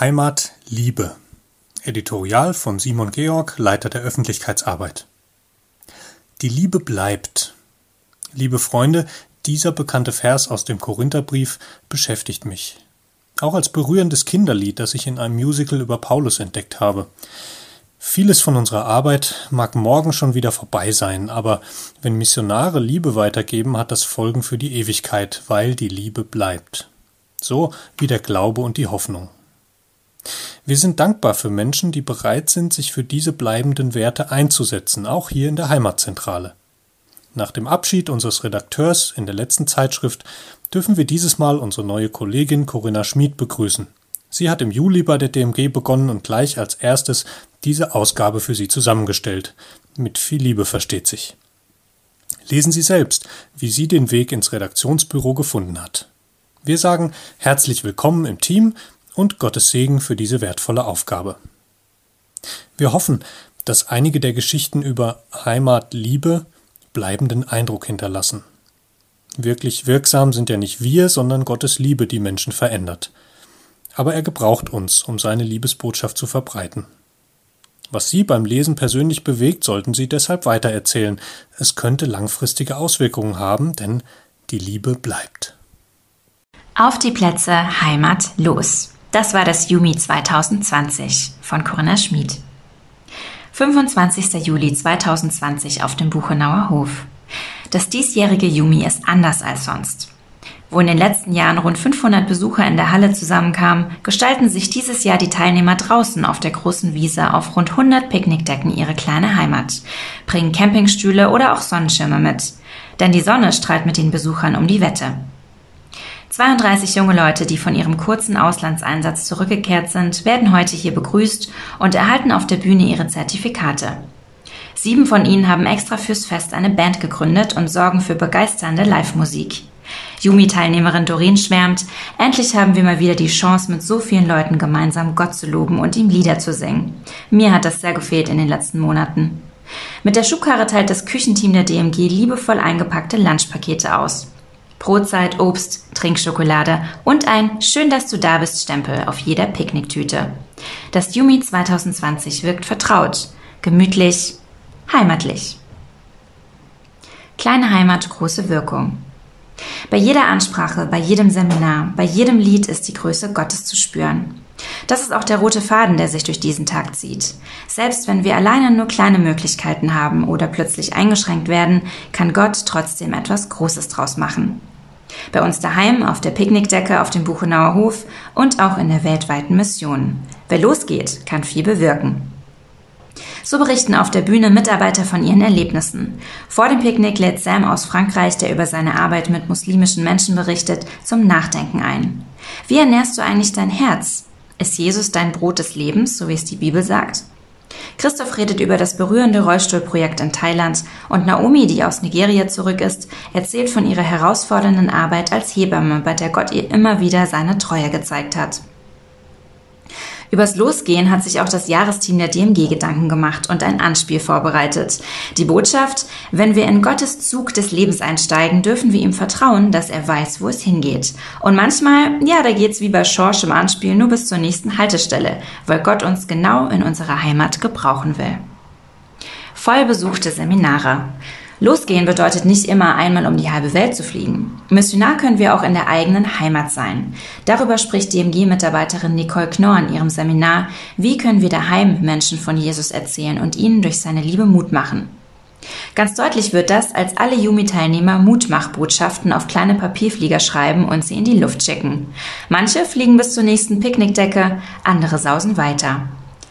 Heimat Liebe. Editorial von Simon Georg, Leiter der Öffentlichkeitsarbeit. Die Liebe bleibt. Liebe Freunde, dieser bekannte Vers aus dem Korintherbrief beschäftigt mich. Auch als berührendes Kinderlied, das ich in einem Musical über Paulus entdeckt habe. Vieles von unserer Arbeit mag morgen schon wieder vorbei sein, aber wenn Missionare Liebe weitergeben, hat das Folgen für die Ewigkeit, weil die Liebe bleibt. So wie der Glaube und die Hoffnung. Wir sind dankbar für Menschen, die bereit sind, sich für diese bleibenden Werte einzusetzen, auch hier in der Heimatzentrale. Nach dem Abschied unseres Redakteurs in der letzten Zeitschrift dürfen wir dieses Mal unsere neue Kollegin Corinna Schmid begrüßen. Sie hat im Juli bei der DMG begonnen und gleich als erstes diese Ausgabe für Sie zusammengestellt. Mit viel Liebe versteht sich. Lesen Sie selbst, wie sie den Weg ins Redaktionsbüro gefunden hat. Wir sagen herzlich willkommen im Team und Gottes Segen für diese wertvolle Aufgabe. Wir hoffen, dass einige der Geschichten über Heimatliebe bleibenden Eindruck hinterlassen. Wirklich wirksam sind ja nicht wir, sondern Gottes Liebe, die Menschen verändert. Aber er gebraucht uns, um seine Liebesbotschaft zu verbreiten. Was Sie beim Lesen persönlich bewegt, sollten Sie deshalb weitererzählen. Es könnte langfristige Auswirkungen haben, denn die Liebe bleibt. Auf die Plätze Heimat los. Das war das Jumi 2020 von Corinna Schmid. 25. Juli 2020 auf dem Buchenauer Hof. Das diesjährige Jumi ist anders als sonst. Wo in den letzten Jahren rund 500 Besucher in der Halle zusammenkamen, gestalten sich dieses Jahr die Teilnehmer draußen auf der großen Wiese auf rund 100 Picknickdecken ihre kleine Heimat, bringen Campingstühle oder auch Sonnenschirme mit. Denn die Sonne strahlt mit den Besuchern um die Wette. 32 junge Leute, die von ihrem kurzen Auslandseinsatz zurückgekehrt sind, werden heute hier begrüßt und erhalten auf der Bühne ihre Zertifikate. Sieben von ihnen haben extra fürs Fest eine Band gegründet und sorgen für begeisternde Live-Musik. Jumi-Teilnehmerin Doreen schwärmt, endlich haben wir mal wieder die Chance, mit so vielen Leuten gemeinsam Gott zu loben und ihm Lieder zu singen. Mir hat das sehr gefehlt in den letzten Monaten. Mit der Schubkarre teilt das Küchenteam der DMG liebevoll eingepackte Lunchpakete aus. Brotzeit, Obst, Trinkschokolade und ein Schön, dass du da bist Stempel auf jeder Picknicktüte. Das Yumi 2020 wirkt vertraut, gemütlich, heimatlich. Kleine Heimat, große Wirkung. Bei jeder Ansprache, bei jedem Seminar, bei jedem Lied ist die Größe Gottes zu spüren. Das ist auch der rote Faden, der sich durch diesen Tag zieht. Selbst wenn wir alleine nur kleine Möglichkeiten haben oder plötzlich eingeschränkt werden, kann Gott trotzdem etwas Großes draus machen. Bei uns daheim, auf der Picknickdecke, auf dem Buchenauer Hof und auch in der weltweiten Mission. Wer losgeht, kann viel bewirken. So berichten auf der Bühne Mitarbeiter von ihren Erlebnissen. Vor dem Picknick lädt Sam aus Frankreich, der über seine Arbeit mit muslimischen Menschen berichtet, zum Nachdenken ein. Wie ernährst du eigentlich dein Herz? Ist Jesus dein Brot des Lebens, so wie es die Bibel sagt? Christoph redet über das berührende Rollstuhlprojekt in Thailand und Naomi, die aus Nigeria zurück ist, erzählt von ihrer herausfordernden Arbeit als Hebamme, bei der Gott ihr immer wieder seine Treue gezeigt hat. Übers Losgehen hat sich auch das Jahresteam der DMG Gedanken gemacht und ein Anspiel vorbereitet. Die Botschaft, wenn wir in Gottes Zug des Lebens einsteigen, dürfen wir ihm vertrauen, dass er weiß, wo es hingeht. Und manchmal, ja, da geht's wie bei Schorsch im Anspiel nur bis zur nächsten Haltestelle, weil Gott uns genau in unserer Heimat gebrauchen will. Voll besuchte Seminare. Losgehen bedeutet nicht immer einmal um die halbe Welt zu fliegen. Missionar können wir auch in der eigenen Heimat sein. Darüber spricht DMG-Mitarbeiterin Nicole Knorr in ihrem Seminar Wie können wir daheim Menschen von Jesus erzählen und ihnen durch seine Liebe Mut machen? Ganz deutlich wird das, als alle Yumi-Teilnehmer Mutmachbotschaften auf kleine Papierflieger schreiben und sie in die Luft schicken. Manche fliegen bis zur nächsten Picknickdecke, andere sausen weiter.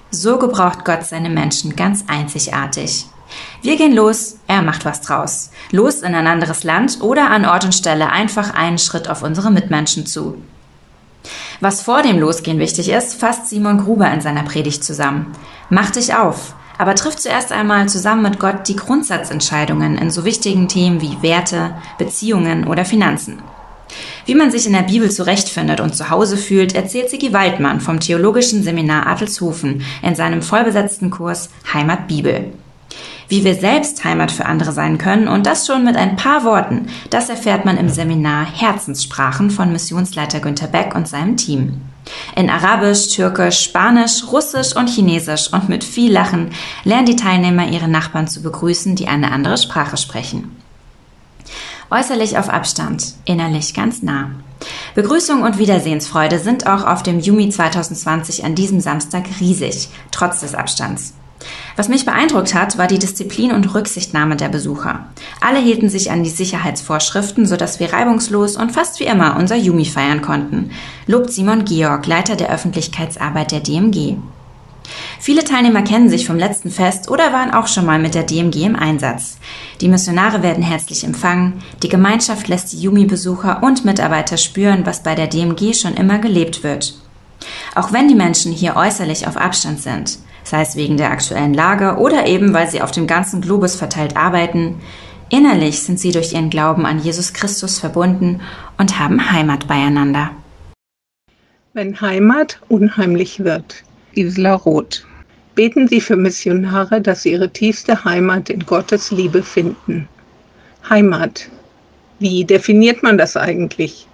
So gebraucht Gott seine Menschen ganz einzigartig. Wir gehen los, er macht was draus. Los in ein anderes Land oder an Ort und Stelle einfach einen Schritt auf unsere Mitmenschen zu. Was vor dem Losgehen wichtig ist, fasst Simon Gruber in seiner Predigt zusammen. Mach dich auf, aber triff zuerst einmal zusammen mit Gott die Grundsatzentscheidungen in so wichtigen Themen wie Werte, Beziehungen oder Finanzen. Wie man sich in der Bibel zurechtfindet und zu Hause fühlt, erzählt Sigi Waldmann vom Theologischen Seminar Adelshofen in seinem vollbesetzten Kurs Heimat Bibel. Wie wir selbst Heimat für andere sein können und das schon mit ein paar Worten, das erfährt man im Seminar Herzenssprachen von Missionsleiter Günter Beck und seinem Team. In Arabisch, Türkisch, Spanisch, Russisch und Chinesisch und mit viel Lachen lernen die Teilnehmer ihre Nachbarn zu begrüßen, die eine andere Sprache sprechen. Äußerlich auf Abstand, innerlich ganz nah. Begrüßung und Wiedersehensfreude sind auch auf dem Jumi 2020 an diesem Samstag riesig, trotz des Abstands. Was mich beeindruckt hat, war die Disziplin und Rücksichtnahme der Besucher. Alle hielten sich an die Sicherheitsvorschriften, sodass wir reibungslos und fast wie immer unser Jumi feiern konnten, lobt Simon Georg, Leiter der Öffentlichkeitsarbeit der DMG. Viele Teilnehmer kennen sich vom letzten Fest oder waren auch schon mal mit der DMG im Einsatz. Die Missionare werden herzlich empfangen, die Gemeinschaft lässt die Jumi-Besucher und Mitarbeiter spüren, was bei der DMG schon immer gelebt wird. Auch wenn die Menschen hier äußerlich auf Abstand sind, sei es wegen der aktuellen Lage oder eben weil sie auf dem ganzen Globus verteilt arbeiten, innerlich sind sie durch ihren Glauben an Jesus Christus verbunden und haben Heimat beieinander. Wenn Heimat unheimlich wird. Gisela Roth. Beten Sie für Missionare, dass sie ihre tiefste Heimat in Gottes Liebe finden. Heimat. Wie definiert man das eigentlich?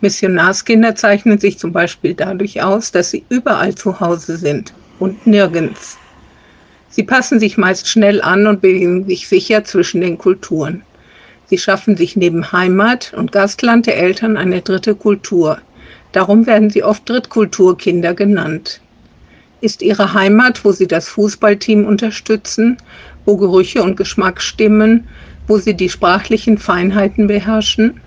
Missionarskinder zeichnen sich zum Beispiel dadurch aus, dass sie überall zu Hause sind und nirgends. Sie passen sich meist schnell an und bewegen sich sicher zwischen den Kulturen. Sie schaffen sich neben Heimat und Gastland der Eltern eine dritte Kultur. Darum werden sie oft Drittkulturkinder genannt ist ihre Heimat, wo sie das Fußballteam unterstützen, wo Gerüche und Geschmack stimmen, wo sie die sprachlichen Feinheiten beherrschen.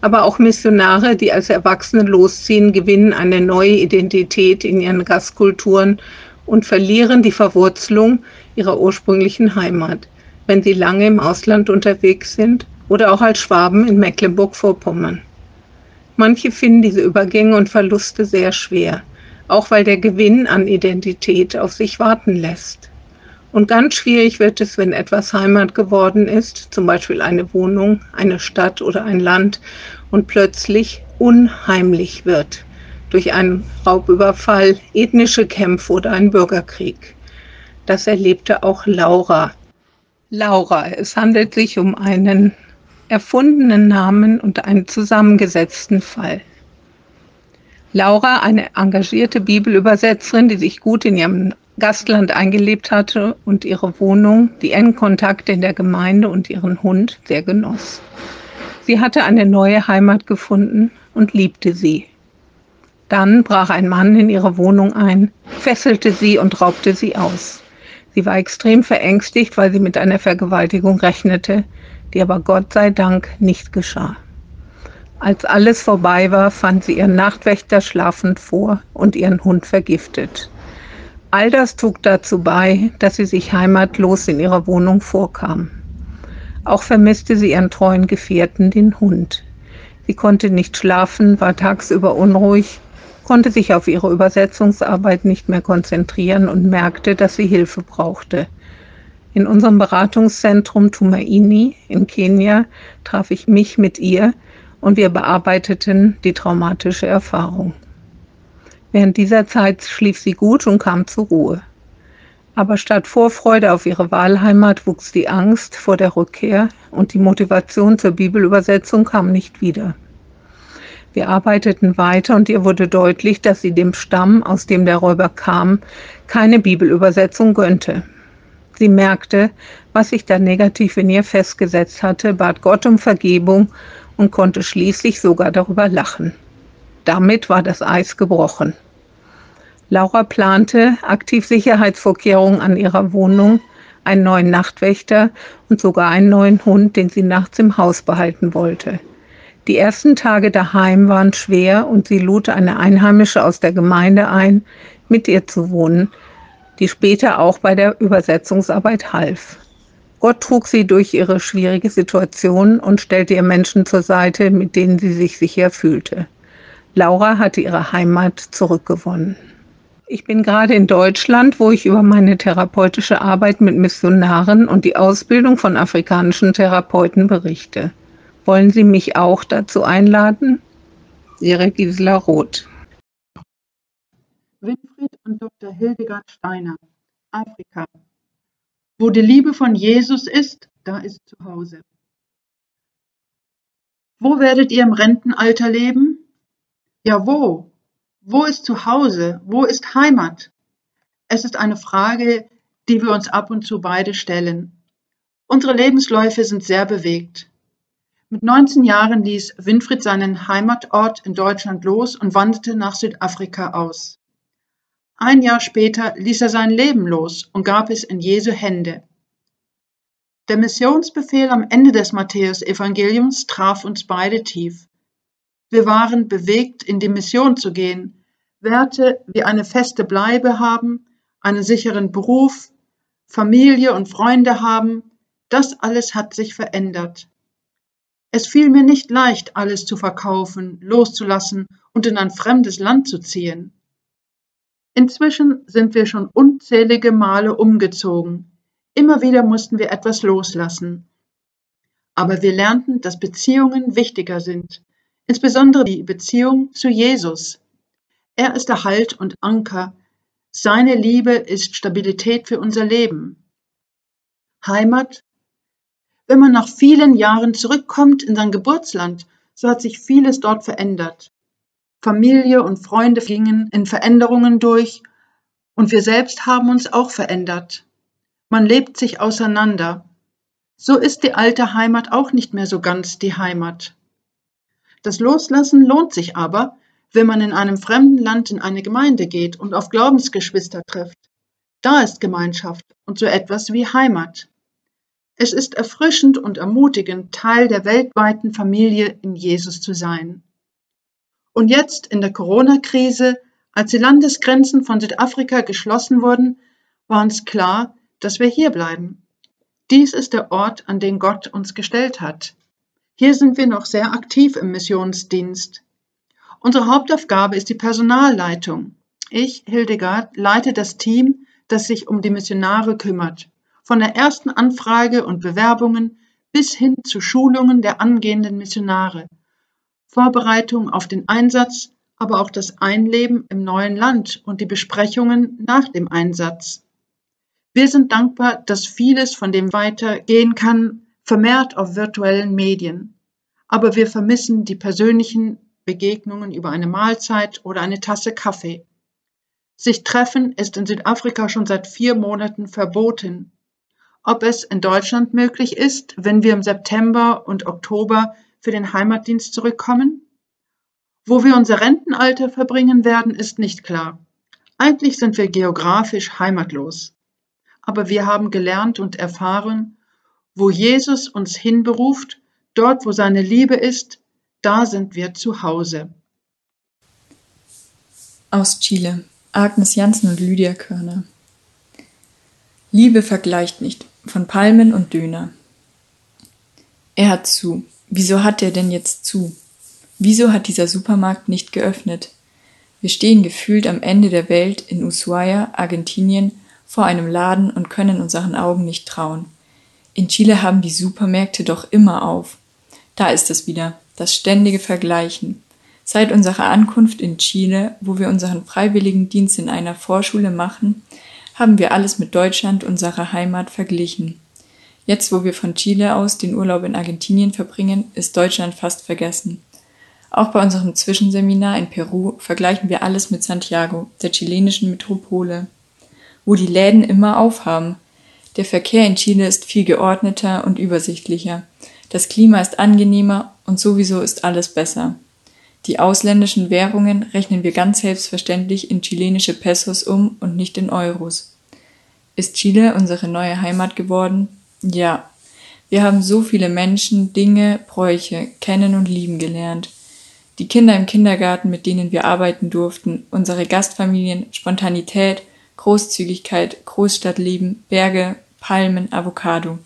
Aber auch Missionare, die als Erwachsene losziehen, gewinnen eine neue Identität in ihren Gastkulturen und verlieren die Verwurzelung ihrer ursprünglichen Heimat, wenn sie lange im Ausland unterwegs sind oder auch als Schwaben in Mecklenburg-Vorpommern. Manche finden diese Übergänge und Verluste sehr schwer auch weil der Gewinn an Identität auf sich warten lässt. Und ganz schwierig wird es, wenn etwas Heimat geworden ist, zum Beispiel eine Wohnung, eine Stadt oder ein Land, und plötzlich unheimlich wird durch einen Raubüberfall, ethnische Kämpfe oder einen Bürgerkrieg. Das erlebte auch Laura. Laura, es handelt sich um einen erfundenen Namen und einen zusammengesetzten Fall. Laura, eine engagierte Bibelübersetzerin, die sich gut in ihrem Gastland eingelebt hatte und ihre Wohnung, die engen Kontakte in der Gemeinde und ihren Hund sehr genoss. Sie hatte eine neue Heimat gefunden und liebte sie. Dann brach ein Mann in ihre Wohnung ein, fesselte sie und raubte sie aus. Sie war extrem verängstigt, weil sie mit einer Vergewaltigung rechnete, die aber Gott sei Dank nicht geschah. Als alles vorbei war, fand sie ihren Nachtwächter schlafend vor und ihren Hund vergiftet. All das trug dazu bei, dass sie sich heimatlos in ihrer Wohnung vorkam. Auch vermisste sie ihren treuen Gefährten, den Hund. Sie konnte nicht schlafen, war tagsüber unruhig, konnte sich auf ihre Übersetzungsarbeit nicht mehr konzentrieren und merkte, dass sie Hilfe brauchte. In unserem Beratungszentrum Tumaini in Kenia traf ich mich mit ihr, und wir bearbeiteten die traumatische Erfahrung. Während dieser Zeit schlief sie gut und kam zur Ruhe. Aber statt Vorfreude auf ihre Wahlheimat wuchs die Angst vor der Rückkehr und die Motivation zur Bibelübersetzung kam nicht wieder. Wir arbeiteten weiter und ihr wurde deutlich, dass sie dem Stamm, aus dem der Räuber kam, keine Bibelübersetzung gönnte. Sie merkte, was sich da negativ in ihr festgesetzt hatte, bat Gott um Vergebung und konnte schließlich sogar darüber lachen. Damit war das Eis gebrochen. Laura plante aktiv Sicherheitsvorkehrungen an ihrer Wohnung, einen neuen Nachtwächter und sogar einen neuen Hund, den sie nachts im Haus behalten wollte. Die ersten Tage daheim waren schwer und sie lud eine Einheimische aus der Gemeinde ein, mit ihr zu wohnen, die später auch bei der Übersetzungsarbeit half. Gott trug sie durch ihre schwierige Situation und stellte ihr Menschen zur Seite, mit denen sie sich sicher fühlte. Laura hatte ihre Heimat zurückgewonnen. Ich bin gerade in Deutschland, wo ich über meine therapeutische Arbeit mit Missionaren und die Ausbildung von afrikanischen Therapeuten berichte. Wollen Sie mich auch dazu einladen? Ihre Gisela Roth. Winfried und Dr. Hildegard Steiner, Afrika, wo die Liebe von Jesus ist, da ist zu Hause. Wo werdet ihr im Rentenalter leben? Ja, wo? Wo ist Zuhause? Wo ist Heimat? Es ist eine Frage, die wir uns ab und zu beide stellen. Unsere Lebensläufe sind sehr bewegt. Mit 19 Jahren ließ Winfried seinen Heimatort in Deutschland los und wanderte nach Südafrika aus. Ein Jahr später ließ er sein Leben los und gab es in Jesu Hände. Der Missionsbefehl am Ende des Matthäusevangeliums traf uns beide tief. Wir waren bewegt, in die Mission zu gehen, Werte wie eine feste Bleibe haben, einen sicheren Beruf, Familie und Freunde haben, das alles hat sich verändert. Es fiel mir nicht leicht, alles zu verkaufen, loszulassen und in ein fremdes Land zu ziehen. Inzwischen sind wir schon unzählige Male umgezogen. Immer wieder mussten wir etwas loslassen. Aber wir lernten, dass Beziehungen wichtiger sind, insbesondere die Beziehung zu Jesus. Er ist der Halt und Anker. Seine Liebe ist Stabilität für unser Leben. Heimat wenn man nach vielen Jahren zurückkommt in sein Geburtsland, so hat sich vieles dort verändert. Familie und Freunde gingen in Veränderungen durch und wir selbst haben uns auch verändert. Man lebt sich auseinander. So ist die alte Heimat auch nicht mehr so ganz die Heimat. Das Loslassen lohnt sich aber, wenn man in einem fremden Land in eine Gemeinde geht und auf Glaubensgeschwister trifft. Da ist Gemeinschaft und so etwas wie Heimat. Es ist erfrischend und ermutigend, Teil der weltweiten Familie in Jesus zu sein. Und jetzt in der Corona-Krise, als die Landesgrenzen von Südafrika geschlossen wurden, war uns klar, dass wir hier bleiben. Dies ist der Ort, an den Gott uns gestellt hat. Hier sind wir noch sehr aktiv im Missionsdienst. Unsere Hauptaufgabe ist die Personalleitung. Ich, Hildegard, leite das Team, das sich um die Missionare kümmert von der ersten Anfrage und Bewerbungen bis hin zu Schulungen der angehenden Missionare, Vorbereitung auf den Einsatz, aber auch das Einleben im neuen Land und die Besprechungen nach dem Einsatz. Wir sind dankbar, dass vieles von dem weitergehen kann, vermehrt auf virtuellen Medien. Aber wir vermissen die persönlichen Begegnungen über eine Mahlzeit oder eine Tasse Kaffee. Sich treffen ist in Südafrika schon seit vier Monaten verboten ob es in Deutschland möglich ist, wenn wir im September und Oktober für den Heimatdienst zurückkommen? Wo wir unser Rentenalter verbringen werden, ist nicht klar. Eigentlich sind wir geografisch heimatlos. Aber wir haben gelernt und erfahren, wo Jesus uns hinberuft, dort wo seine Liebe ist, da sind wir zu Hause. Aus Chile. Agnes Janssen und Lydia Körner. Liebe vergleicht nicht von Palmen und Döner. Er hat zu. Wieso hat er denn jetzt zu? Wieso hat dieser Supermarkt nicht geöffnet? Wir stehen gefühlt am Ende der Welt in Ushuaia, Argentinien, vor einem Laden und können unseren Augen nicht trauen. In Chile haben die Supermärkte doch immer auf. Da ist es wieder, das ständige Vergleichen. Seit unserer Ankunft in Chile, wo wir unseren freiwilligen Dienst in einer Vorschule machen, haben wir alles mit Deutschland, unserer Heimat, verglichen. Jetzt, wo wir von Chile aus den Urlaub in Argentinien verbringen, ist Deutschland fast vergessen. Auch bei unserem Zwischenseminar in Peru vergleichen wir alles mit Santiago, der chilenischen Metropole, wo die Läden immer aufhaben. Der Verkehr in Chile ist viel geordneter und übersichtlicher. Das Klima ist angenehmer und sowieso ist alles besser. Die ausländischen Währungen rechnen wir ganz selbstverständlich in chilenische Pesos um und nicht in Euros. Ist Chile unsere neue Heimat geworden? Ja. Wir haben so viele Menschen, Dinge, Bräuche kennen und lieben gelernt. Die Kinder im Kindergarten, mit denen wir arbeiten durften, unsere Gastfamilien, Spontanität, Großzügigkeit, Großstadtleben, Berge, Palmen, Avocado.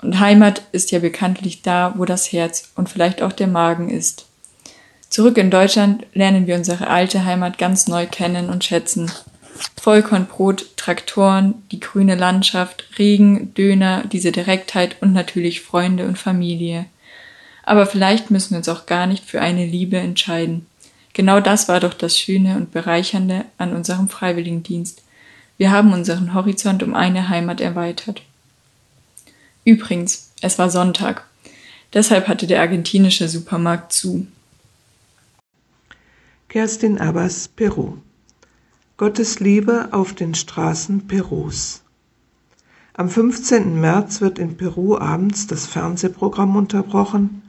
Und Heimat ist ja bekanntlich da, wo das Herz und vielleicht auch der Magen ist. Zurück in Deutschland lernen wir unsere alte Heimat ganz neu kennen und schätzen. Vollkornbrot, Traktoren, die grüne Landschaft, Regen, Döner, diese Direktheit und natürlich Freunde und Familie. Aber vielleicht müssen wir uns auch gar nicht für eine Liebe entscheiden. Genau das war doch das Schöne und Bereichernde an unserem Freiwilligendienst. Wir haben unseren Horizont um eine Heimat erweitert. Übrigens, es war Sonntag. Deshalb hatte der argentinische Supermarkt zu. Kerstin Abbas, Peru. Gottes Liebe auf den Straßen Perus. Am 15. März wird in Peru abends das Fernsehprogramm unterbrochen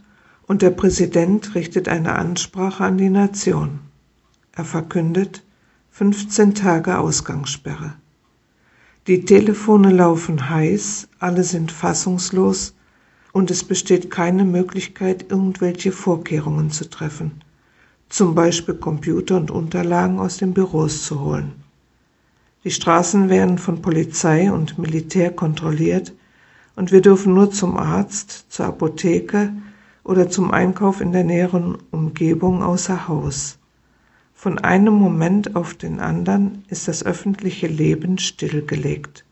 und der Präsident richtet eine Ansprache an die Nation. Er verkündet 15 Tage Ausgangssperre. Die Telefone laufen heiß, alle sind fassungslos und es besteht keine Möglichkeit, irgendwelche Vorkehrungen zu treffen, zum Beispiel Computer und Unterlagen aus den Büros zu holen. Die Straßen werden von Polizei und Militär kontrolliert und wir dürfen nur zum Arzt, zur Apotheke oder zum Einkauf in der näheren Umgebung außer Haus. Von einem Moment auf den anderen ist das öffentliche Leben stillgelegt.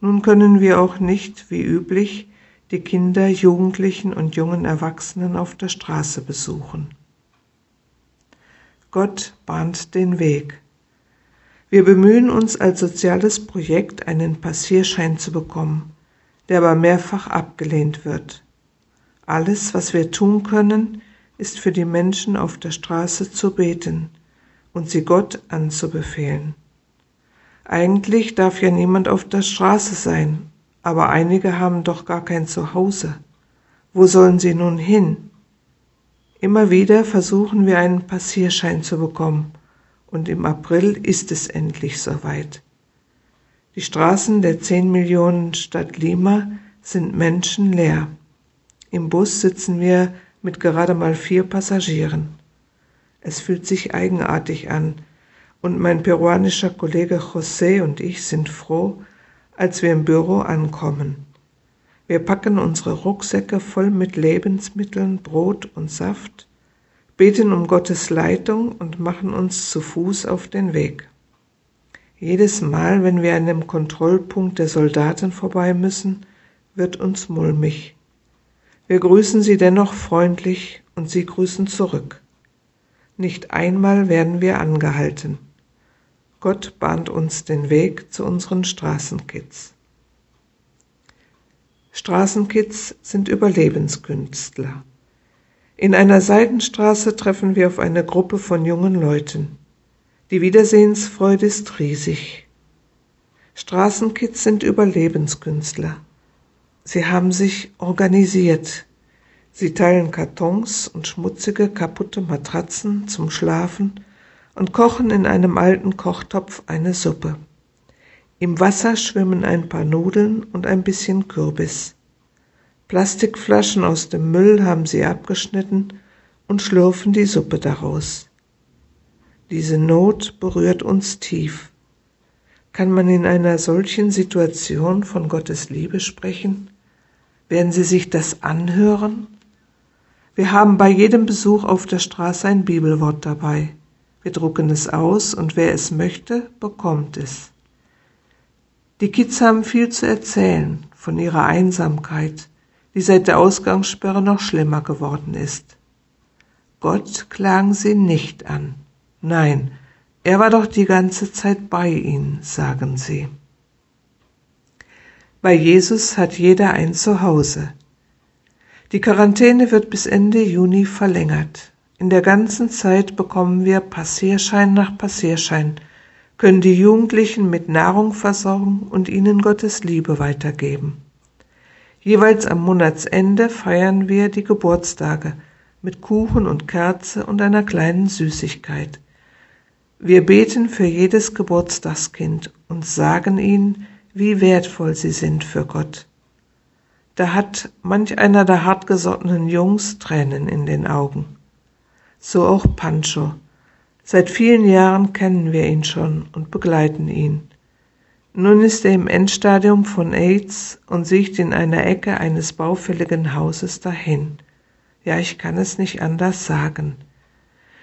Nun können wir auch nicht, wie üblich, die Kinder, Jugendlichen und jungen Erwachsenen auf der Straße besuchen. Gott bahnt den Weg. Wir bemühen uns als soziales Projekt, einen Passierschein zu bekommen, der aber mehrfach abgelehnt wird. Alles, was wir tun können, ist für die Menschen auf der Straße zu beten und sie Gott anzubefehlen. Eigentlich darf ja niemand auf der Straße sein, aber einige haben doch gar kein Zuhause. Wo sollen sie nun hin? Immer wieder versuchen wir einen Passierschein zu bekommen, und im April ist es endlich soweit. Die Straßen der 10 Millionen Stadt Lima sind menschenleer. Im Bus sitzen wir mit gerade mal vier Passagieren. Es fühlt sich eigenartig an, und mein peruanischer Kollege José und ich sind froh, als wir im Büro ankommen. Wir packen unsere Rucksäcke voll mit Lebensmitteln, Brot und Saft, beten um Gottes Leitung und machen uns zu Fuß auf den Weg. Jedes Mal, wenn wir an dem Kontrollpunkt der Soldaten vorbei müssen, wird uns mulmig. Wir grüßen sie dennoch freundlich und sie grüßen zurück. Nicht einmal werden wir angehalten. Gott bahnt uns den Weg zu unseren Straßenkids. Straßenkids sind Überlebenskünstler. In einer Seitenstraße treffen wir auf eine Gruppe von jungen Leuten. Die Wiedersehensfreude ist riesig. Straßenkids sind Überlebenskünstler. Sie haben sich organisiert. Sie teilen Kartons und schmutzige, kaputte Matratzen zum Schlafen und kochen in einem alten Kochtopf eine Suppe. Im Wasser schwimmen ein paar Nudeln und ein bisschen Kürbis. Plastikflaschen aus dem Müll haben sie abgeschnitten und schlürfen die Suppe daraus. Diese Not berührt uns tief. Kann man in einer solchen Situation von Gottes Liebe sprechen? Werden Sie sich das anhören? Wir haben bei jedem Besuch auf der Straße ein Bibelwort dabei. Wir drucken es aus und wer es möchte, bekommt es. Die Kids haben viel zu erzählen von ihrer Einsamkeit, die seit der Ausgangssperre noch schlimmer geworden ist. Gott klagen sie nicht an. Nein, er war doch die ganze Zeit bei ihnen, sagen sie. Bei Jesus hat jeder ein Zuhause. Die Quarantäne wird bis Ende Juni verlängert. In der ganzen Zeit bekommen wir Passierschein nach Passierschein, können die Jugendlichen mit Nahrung versorgen und ihnen Gottes Liebe weitergeben. Jeweils am Monatsende feiern wir die Geburtstage mit Kuchen und Kerze und einer kleinen Süßigkeit. Wir beten für jedes Geburtstagskind und sagen ihnen, wie wertvoll sie sind für Gott. Da hat manch einer der hartgesottenen Jungs Tränen in den Augen. So auch Pancho. Seit vielen Jahren kennen wir ihn schon und begleiten ihn. Nun ist er im Endstadium von AIDS und sieht in einer Ecke eines baufälligen Hauses dahin. Ja, ich kann es nicht anders sagen.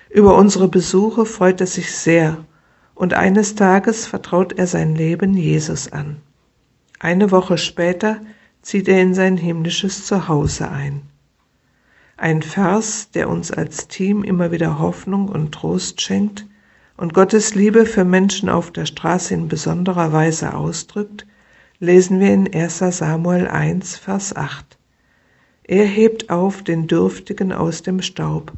Über unsere Besuche freut er sich sehr, und eines Tages vertraut er sein Leben Jesus an. Eine Woche später zieht er in sein himmlisches Zuhause ein. Ein Vers, der uns als Team immer wieder Hoffnung und Trost schenkt, und Gottes Liebe für Menschen auf der Straße in besonderer Weise ausdrückt, lesen wir in 1 Samuel 1, Vers 8. Er hebt auf den Dürftigen aus dem Staub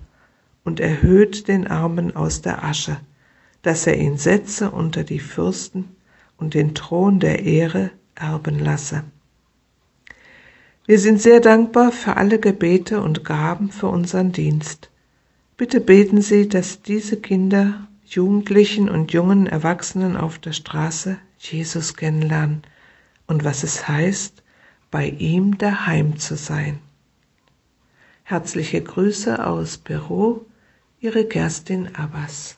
und erhöht den Armen aus der Asche, dass er ihn setze unter die Fürsten und den Thron der Ehre erben lasse. Wir sind sehr dankbar für alle Gebete und Gaben für unseren Dienst. Bitte beten Sie, dass diese Kinder, Jugendlichen und jungen Erwachsenen auf der Straße Jesus kennenlernen und was es heißt, bei ihm daheim zu sein. Herzliche Grüße aus Peru, Ihre Kerstin Abbas.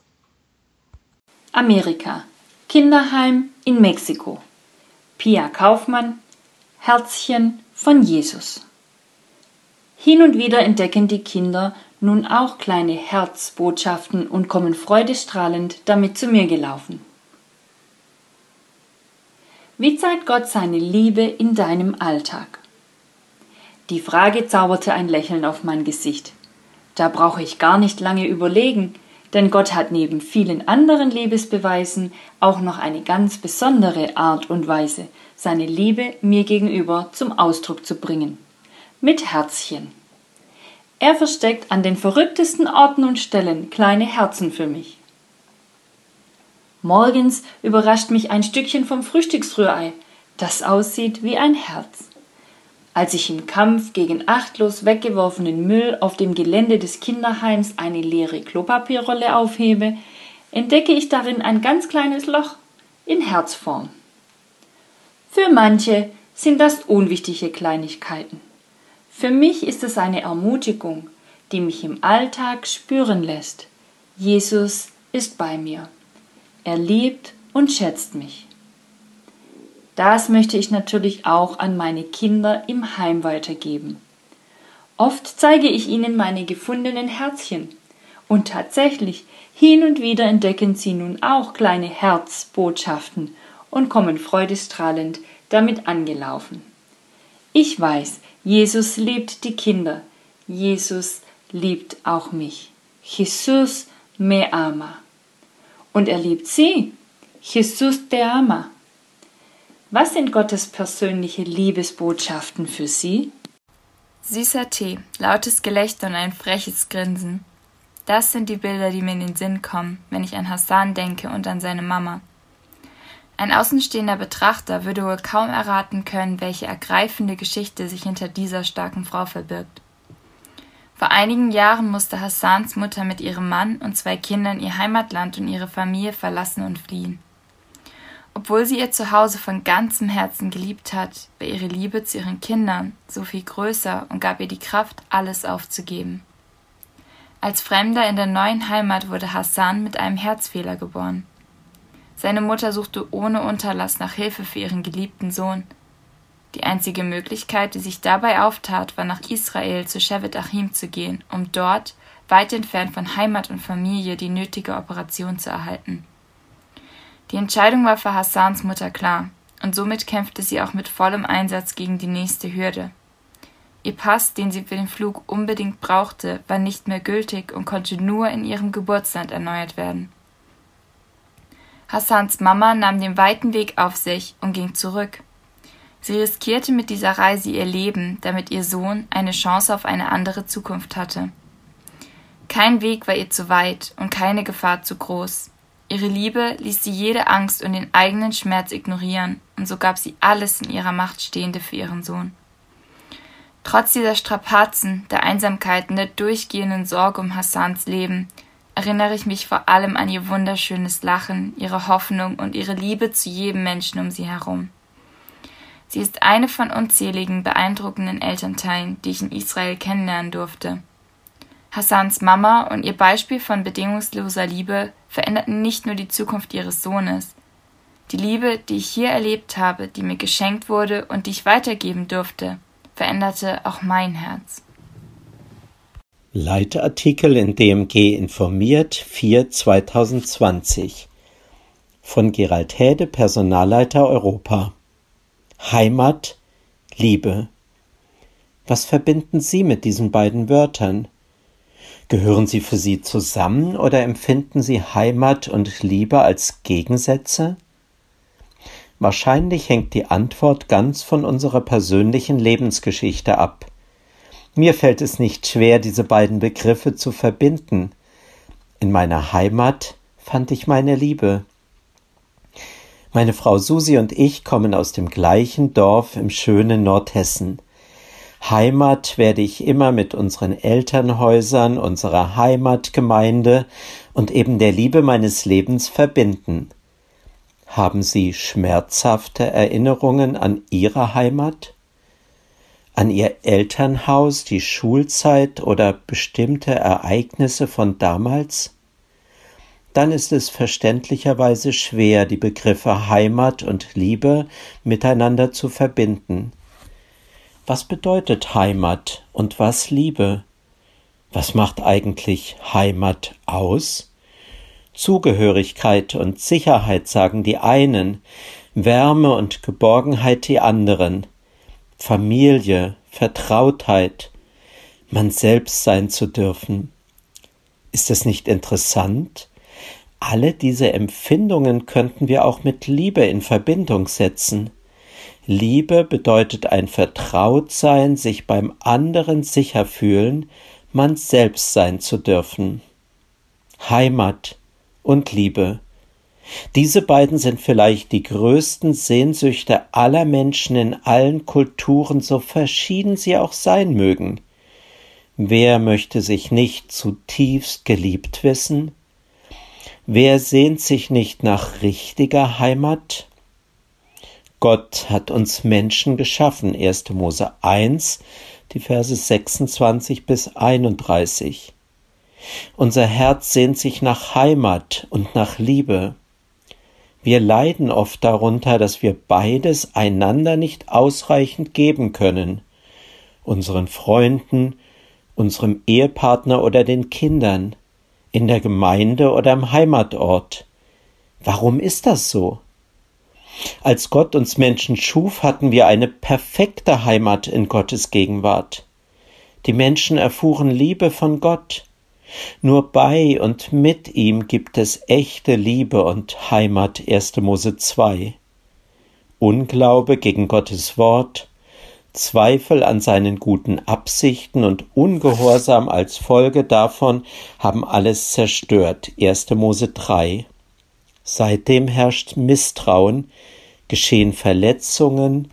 Amerika. Kinderheim in Mexiko. Pia Kaufmann. Herzchen von Jesus. Hin und wieder entdecken die Kinder nun auch kleine Herzbotschaften und kommen freudestrahlend damit zu mir gelaufen. Wie zeigt Gott seine Liebe in deinem Alltag? Die Frage zauberte ein Lächeln auf mein Gesicht. Da brauche ich gar nicht lange überlegen, denn Gott hat neben vielen anderen Liebesbeweisen auch noch eine ganz besondere Art und Weise, seine Liebe mir gegenüber zum Ausdruck zu bringen. Mit Herzchen. Er versteckt an den verrücktesten Orten und Stellen kleine Herzen für mich. Morgens überrascht mich ein Stückchen vom Frühstücksrührei, das aussieht wie ein Herz. Als ich im Kampf gegen achtlos weggeworfenen Müll auf dem Gelände des Kinderheims eine leere Klopapierrolle aufhebe, entdecke ich darin ein ganz kleines Loch in Herzform. Für manche sind das unwichtige Kleinigkeiten. Für mich ist es eine Ermutigung, die mich im Alltag spüren lässt. Jesus ist bei mir. Er liebt und schätzt mich. Das möchte ich natürlich auch an meine Kinder im Heim weitergeben. Oft zeige ich ihnen meine gefundenen Herzchen. Und tatsächlich, hin und wieder entdecken sie nun auch kleine Herzbotschaften und kommen freudestrahlend damit angelaufen. Ich weiß, Jesus liebt die Kinder. Jesus liebt auch mich. Jesus me ama und er liebt sie. Jesus te ama. Was sind Gottes persönliche Liebesbotschaften für Sie? Süßer Tee, lautes Gelächter und ein freches Grinsen. Das sind die Bilder, die mir in den Sinn kommen, wenn ich an Hassan denke und an seine Mama. Ein außenstehender Betrachter würde wohl kaum erraten können, welche ergreifende Geschichte sich hinter dieser starken Frau verbirgt. Vor einigen Jahren musste Hassans Mutter mit ihrem Mann und zwei Kindern ihr Heimatland und ihre Familie verlassen und fliehen. Obwohl sie ihr Zuhause von ganzem Herzen geliebt hat, war ihre Liebe zu ihren Kindern so viel größer und gab ihr die Kraft, alles aufzugeben. Als Fremder in der neuen Heimat wurde Hassan mit einem Herzfehler geboren. Seine Mutter suchte ohne Unterlass nach Hilfe für ihren geliebten Sohn – die einzige Möglichkeit, die sich dabei auftat, war nach Israel zu Shevet Achim zu gehen, um dort, weit entfernt von Heimat und Familie, die nötige Operation zu erhalten. Die Entscheidung war für Hassans Mutter klar, und somit kämpfte sie auch mit vollem Einsatz gegen die nächste Hürde. Ihr Pass, den sie für den Flug unbedingt brauchte, war nicht mehr gültig und konnte nur in ihrem Geburtsland erneuert werden. Hassans Mama nahm den weiten Weg auf sich und ging zurück. Sie riskierte mit dieser Reise ihr Leben, damit ihr Sohn eine Chance auf eine andere Zukunft hatte. Kein Weg war ihr zu weit und keine Gefahr zu groß. Ihre Liebe ließ sie jede Angst und den eigenen Schmerz ignorieren, und so gab sie alles in ihrer Macht Stehende für ihren Sohn. Trotz dieser Strapazen, der Einsamkeit und der durchgehenden Sorge um Hassans Leben, erinnere ich mich vor allem an ihr wunderschönes Lachen, ihre Hoffnung und ihre Liebe zu jedem Menschen um sie herum. Sie ist eine von unzähligen beeindruckenden Elternteilen, die ich in Israel kennenlernen durfte. Hassans Mama und ihr Beispiel von bedingungsloser Liebe veränderten nicht nur die Zukunft ihres Sohnes. Die Liebe, die ich hier erlebt habe, die mir geschenkt wurde und die ich weitergeben durfte, veränderte auch mein Herz. Leitartikel in DMG informiert 4 2020 von Gerald Häde, Personalleiter Europa. Heimat, Liebe. Was verbinden Sie mit diesen beiden Wörtern? Gehören sie für Sie zusammen oder empfinden Sie Heimat und Liebe als Gegensätze? Wahrscheinlich hängt die Antwort ganz von unserer persönlichen Lebensgeschichte ab. Mir fällt es nicht schwer, diese beiden Begriffe zu verbinden – In meiner Heimat fand ich meine Liebe. Meine Frau Susi und ich kommen aus dem gleichen Dorf im schönen Nordhessen. Heimat werde ich immer mit unseren Elternhäusern, unserer Heimatgemeinde und eben der Liebe meines Lebens verbinden. Haben Sie schmerzhafte Erinnerungen an Ihre Heimat? An Ihr Elternhaus, die Schulzeit oder bestimmte Ereignisse von damals? Dann ist es verständlicherweise schwer, die Begriffe Heimat und Liebe miteinander zu verbinden. Was bedeutet Heimat und was Liebe? Was macht eigentlich Heimat aus? Zugehörigkeit und Sicherheit sagen die einen, Wärme und Geborgenheit die anderen, Familie, Vertrautheit, man selbst sein zu dürfen. Ist es nicht interessant? Alle diese Empfindungen könnten wir auch mit Liebe in Verbindung setzen. Liebe bedeutet ein Vertrautsein, sich beim anderen sicher fühlen, man selbst sein zu dürfen. Heimat und Liebe. Diese beiden sind vielleicht die größten Sehnsüchte aller Menschen in allen Kulturen, so verschieden sie auch sein mögen. Wer möchte sich nicht zutiefst geliebt wissen? Wer sehnt sich nicht nach richtiger Heimat? Gott hat uns Menschen geschaffen. 1. Mose 1, die Verse 26 bis 31. Unser Herz sehnt sich nach Heimat und nach Liebe. Wir leiden oft darunter, dass wir beides einander nicht ausreichend geben können. Unseren Freunden, unserem Ehepartner oder den Kindern, in der Gemeinde oder im Heimatort. Warum ist das so? Als Gott uns Menschen schuf, hatten wir eine perfekte Heimat in Gottes Gegenwart. Die Menschen erfuhren Liebe von Gott. Nur bei und mit ihm gibt es echte Liebe und Heimat 1. Mose 2. Unglaube gegen Gottes Wort, Zweifel an seinen guten Absichten und Ungehorsam als Folge davon haben alles zerstört 1. Mose 3. Seitdem herrscht Misstrauen, geschehen Verletzungen,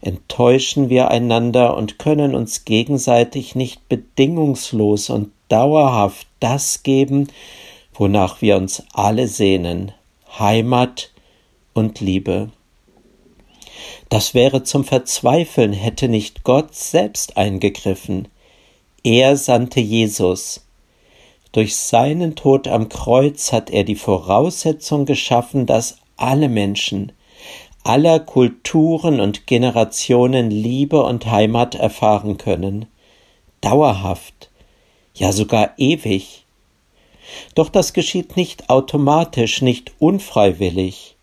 enttäuschen wir einander und können uns gegenseitig nicht bedingungslos und dauerhaft das geben, wonach wir uns alle sehnen Heimat und Liebe. Das wäre zum Verzweifeln, hätte nicht Gott selbst eingegriffen. Er sandte Jesus, durch seinen Tod am Kreuz hat er die Voraussetzung geschaffen, dass alle Menschen aller Kulturen und Generationen Liebe und Heimat erfahren können. Dauerhaft, ja sogar ewig. Doch das geschieht nicht automatisch, nicht unfreiwillig.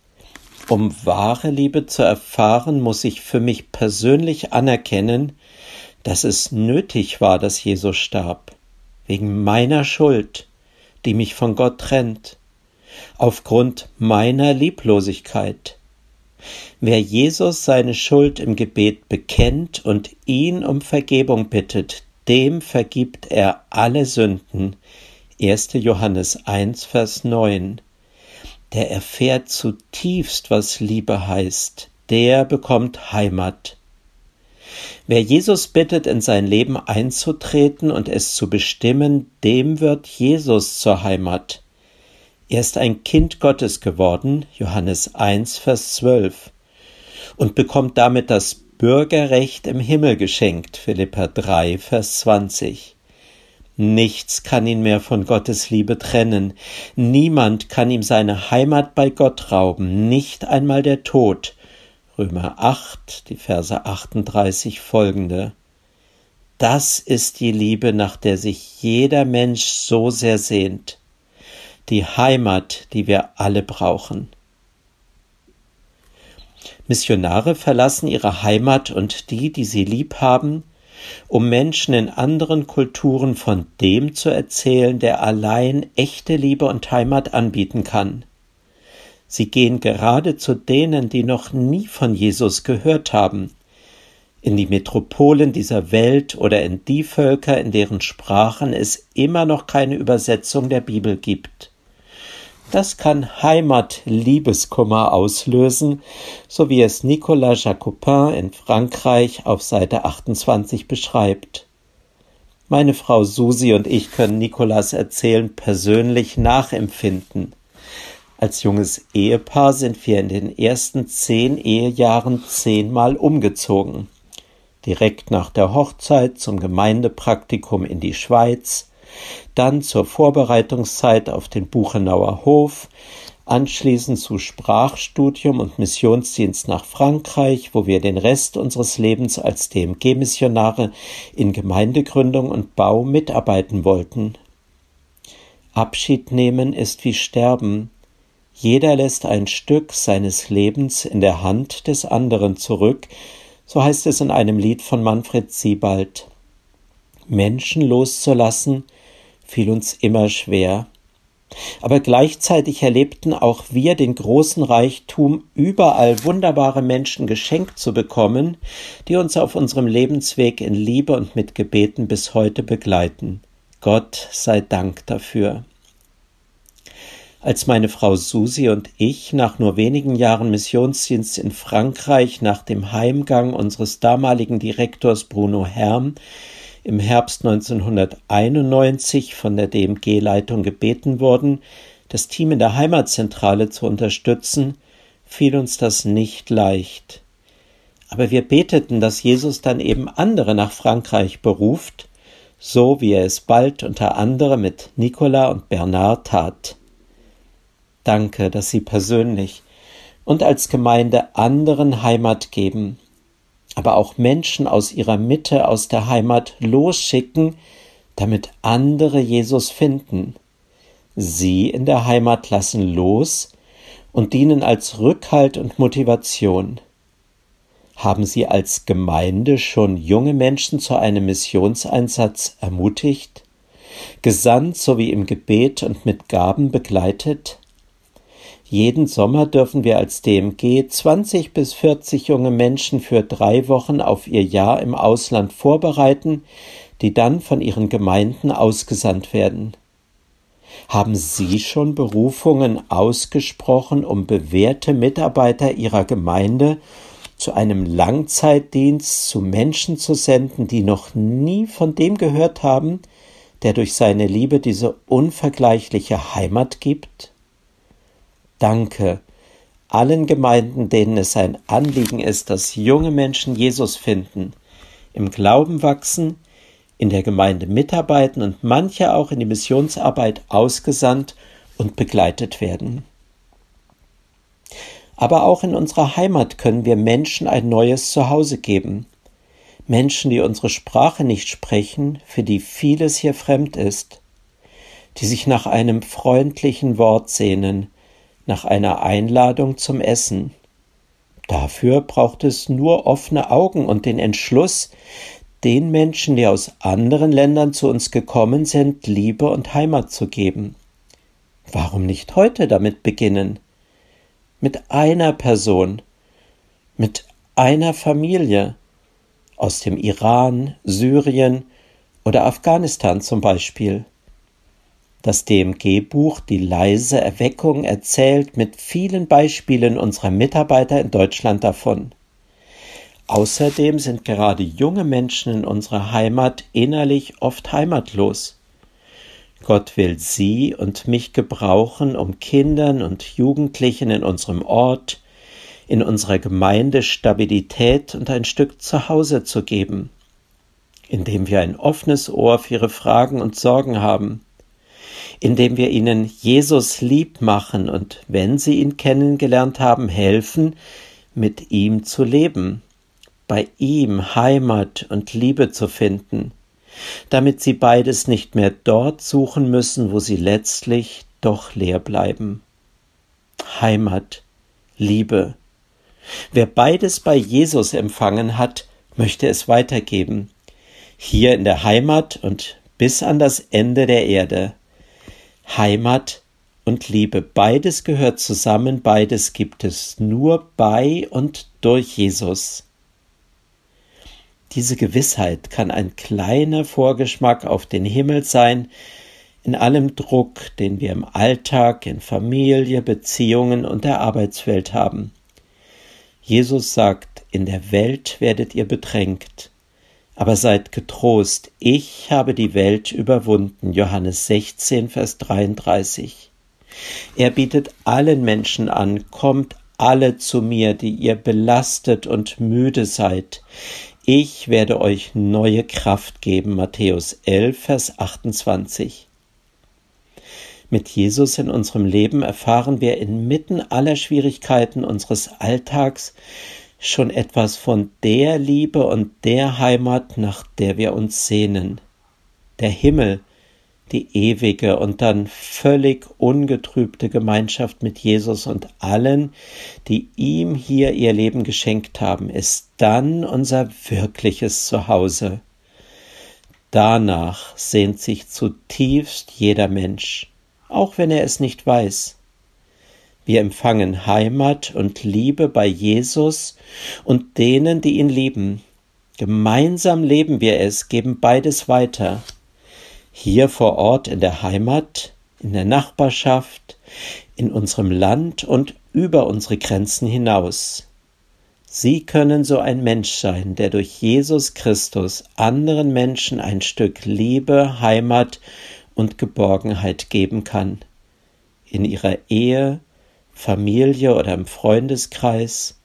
Um wahre Liebe zu erfahren, muss ich für mich persönlich anerkennen, dass es nötig war, dass Jesus starb wegen meiner Schuld, die mich von Gott trennt, aufgrund meiner Lieblosigkeit. Wer Jesus seine Schuld im Gebet bekennt und ihn um Vergebung bittet, dem vergibt er alle Sünden. 1. Johannes 1, Vers 9. Der erfährt zutiefst, was Liebe heißt, der bekommt Heimat. Wer Jesus bittet, in sein Leben einzutreten und es zu bestimmen, dem wird Jesus zur Heimat. Er ist ein Kind Gottes geworden, Johannes 1, Vers 12, und bekommt damit das Bürgerrecht im Himmel geschenkt, Philippa 3, Vers 20. Nichts kann ihn mehr von Gottes Liebe trennen, niemand kann ihm seine Heimat bei Gott rauben, nicht einmal der Tod, Römer 8, die Verse 38 folgende. Das ist die Liebe, nach der sich jeder Mensch so sehr sehnt, die Heimat, die wir alle brauchen. Missionare verlassen ihre Heimat und die, die sie lieb haben, um Menschen in anderen Kulturen von dem zu erzählen, der allein echte Liebe und Heimat anbieten kann. Sie gehen gerade zu denen, die noch nie von Jesus gehört haben. in die Metropolen dieser Welt oder in die Völker, in deren Sprachen es immer noch keine Übersetzung der Bibel gibt. Das kann Heimat-Liebeskummer auslösen, so wie es Nicolas Jacopin in Frankreich auf Seite 28 beschreibt. Meine Frau Susi und ich können Nicolas erzählen persönlich nachempfinden. Als junges Ehepaar sind wir in den ersten zehn Ehejahren zehnmal umgezogen. Direkt nach der Hochzeit zum Gemeindepraktikum in die Schweiz, dann zur Vorbereitungszeit auf den Buchenauer Hof, anschließend zu Sprachstudium und Missionsdienst nach Frankreich, wo wir den Rest unseres Lebens als DMG-Missionare in Gemeindegründung und Bau mitarbeiten wollten. Abschied nehmen ist wie Sterben. Jeder lässt ein Stück seines Lebens in der Hand des anderen zurück, so heißt es in einem Lied von Manfred Siebald. Menschen loszulassen, fiel uns immer schwer. Aber gleichzeitig erlebten auch wir den großen Reichtum, überall wunderbare Menschen geschenkt zu bekommen, die uns auf unserem Lebensweg in Liebe und mit Gebeten bis heute begleiten. Gott sei Dank dafür. Als meine Frau Susi und ich nach nur wenigen Jahren Missionsdienst in Frankreich nach dem Heimgang unseres damaligen Direktors Bruno Herm im Herbst 1991 von der DMG-Leitung gebeten wurden, das Team in der Heimatzentrale zu unterstützen, fiel uns das nicht leicht. Aber wir beteten, dass Jesus dann eben andere nach Frankreich beruft, so wie er es bald unter anderem mit Nicola und Bernard tat. Danke, dass Sie persönlich und als Gemeinde anderen Heimat geben, aber auch Menschen aus ihrer Mitte, aus der Heimat losschicken, damit andere Jesus finden. Sie in der Heimat lassen los und dienen als Rückhalt und Motivation. Haben Sie als Gemeinde schon junge Menschen zu einem Missionseinsatz ermutigt, gesandt sowie im Gebet und mit Gaben begleitet? Jeden Sommer dürfen wir als DMG 20 bis 40 junge Menschen für drei Wochen auf ihr Jahr im Ausland vorbereiten, die dann von ihren Gemeinden ausgesandt werden. Haben Sie schon Berufungen ausgesprochen, um bewährte Mitarbeiter Ihrer Gemeinde zu einem Langzeitdienst zu Menschen zu senden, die noch nie von dem gehört haben, der durch seine Liebe diese unvergleichliche Heimat gibt? Danke allen Gemeinden, denen es ein Anliegen ist, dass junge Menschen Jesus finden, im Glauben wachsen, in der Gemeinde mitarbeiten und manche auch in die Missionsarbeit ausgesandt und begleitet werden. Aber auch in unserer Heimat können wir Menschen ein neues Zuhause geben. Menschen, die unsere Sprache nicht sprechen, für die vieles hier fremd ist, die sich nach einem freundlichen Wort sehnen, nach einer Einladung zum Essen. Dafür braucht es nur offene Augen und den Entschluss, den Menschen, die aus anderen Ländern zu uns gekommen sind, Liebe und Heimat zu geben. Warum nicht heute damit beginnen? Mit einer Person, mit einer Familie aus dem Iran, Syrien oder Afghanistan zum Beispiel. Das DMG-Buch Die leise Erweckung erzählt mit vielen Beispielen unserer Mitarbeiter in Deutschland davon. Außerdem sind gerade junge Menschen in unserer Heimat innerlich oft heimatlos. Gott will sie und mich gebrauchen, um Kindern und Jugendlichen in unserem Ort, in unserer Gemeinde Stabilität und ein Stück Zuhause zu geben, indem wir ein offenes Ohr für ihre Fragen und Sorgen haben, indem wir ihnen Jesus lieb machen und wenn sie ihn kennengelernt haben, helfen, mit ihm zu leben, bei ihm Heimat und Liebe zu finden, damit sie beides nicht mehr dort suchen müssen, wo sie letztlich doch leer bleiben. Heimat, Liebe. Wer beides bei Jesus empfangen hat, möchte es weitergeben, hier in der Heimat und bis an das Ende der Erde. Heimat und Liebe. Beides gehört zusammen, beides gibt es nur bei und durch Jesus. Diese Gewissheit kann ein kleiner Vorgeschmack auf den Himmel sein, in allem Druck, den wir im Alltag, in Familie, Beziehungen und der Arbeitswelt haben. Jesus sagt, in der Welt werdet ihr bedrängt, aber seid getrost, ich habe die Welt überwunden. Johannes 16, Vers 33. Er bietet allen Menschen an, kommt alle zu mir, die ihr belastet und müde seid. Ich werde euch neue Kraft geben. Matthäus 11, Vers 28. Mit Jesus in unserem Leben erfahren wir inmitten aller Schwierigkeiten unseres Alltags schon etwas von der Liebe und der Heimat, nach der wir uns sehnen. Der Himmel, die ewige und dann völlig ungetrübte Gemeinschaft mit Jesus und allen, die ihm hier ihr Leben geschenkt haben, ist dann unser wirkliches Zuhause. Danach sehnt sich zutiefst jeder Mensch, auch wenn er es nicht weiß. Wir empfangen Heimat und Liebe bei Jesus und denen, die ihn lieben. Gemeinsam leben wir es, geben beides weiter. Hier vor Ort in der Heimat, in der Nachbarschaft, in unserem Land und über unsere Grenzen hinaus. Sie können so ein Mensch sein, der durch Jesus Christus anderen Menschen ein Stück Liebe, Heimat und Geborgenheit geben kann. In ihrer Ehe, Familie oder im Freundeskreis,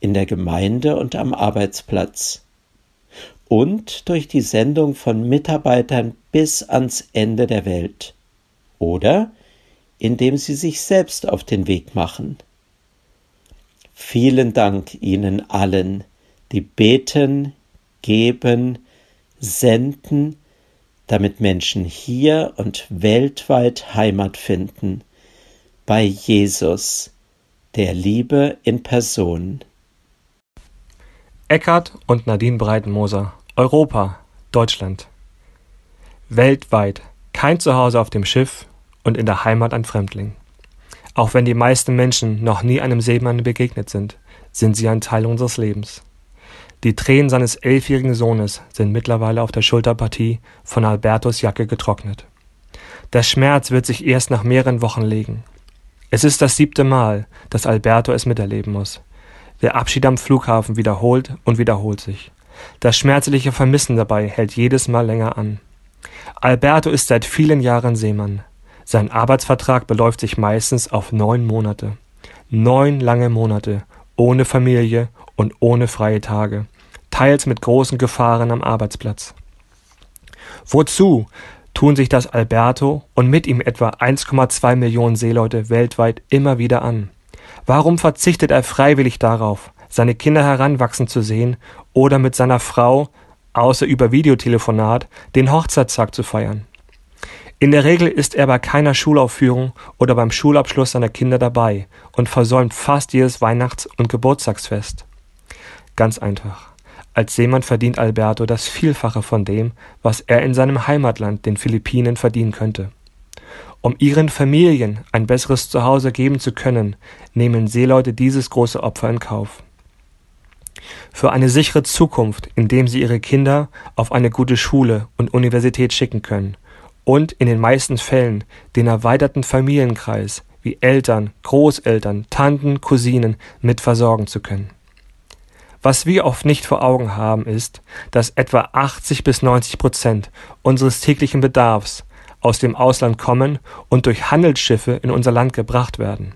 in der Gemeinde und am Arbeitsplatz. Und durch die Sendung von Mitarbeitern bis ans Ende der Welt. Oder indem sie sich selbst auf den Weg machen. Vielen Dank Ihnen allen, die beten, geben, senden, damit Menschen hier und weltweit Heimat finden bei Jesus, der Liebe in Person. Eckart und Nadine Breitenmoser, Europa, Deutschland. Weltweit kein Zuhause auf dem Schiff und in der Heimat ein Fremdling. Auch wenn die meisten Menschen noch nie einem Seemann begegnet sind, sind sie ein Teil unseres Lebens. Die Tränen seines elfjährigen Sohnes sind mittlerweile auf der Schulterpartie von Albertos Jacke getrocknet. Der Schmerz wird sich erst nach mehreren Wochen legen. Es ist das siebte Mal, dass Alberto es miterleben muss. Der Abschied am Flughafen wiederholt und wiederholt sich. Das schmerzliche Vermissen dabei hält jedes Mal länger an. Alberto ist seit vielen Jahren Seemann. Sein Arbeitsvertrag beläuft sich meistens auf neun Monate. Neun lange Monate, ohne Familie und ohne freie Tage, teils mit großen Gefahren am Arbeitsplatz. Wozu tun sich das Alberto und mit ihm etwa 1,2 Millionen Seeleute weltweit immer wieder an. Warum verzichtet er freiwillig darauf, seine Kinder heranwachsen zu sehen oder mit seiner Frau, außer über Videotelefonat, den Hochzeitstag zu feiern? In der Regel ist er bei keiner Schulaufführung oder beim Schulabschluss seiner Kinder dabei und versäumt fast jedes Weihnachts- und Geburtstagsfest. Ganz einfach. Als Seemann verdient Alberto das Vielfache von dem, was er in seinem Heimatland, den Philippinen, verdienen könnte. Um ihren Familien ein besseres Zuhause geben zu können, nehmen Seeleute dieses große Opfer in Kauf. Für eine sichere Zukunft, indem sie ihre Kinder auf eine gute Schule und Universität schicken können und in den meisten Fällen den erweiterten Familienkreis wie Eltern, Großeltern, Tanten, Cousinen mit versorgen zu können. Was wir oft nicht vor Augen haben, ist, dass etwa 80 bis 90 Prozent unseres täglichen Bedarfs aus dem Ausland kommen und durch Handelsschiffe in unser Land gebracht werden.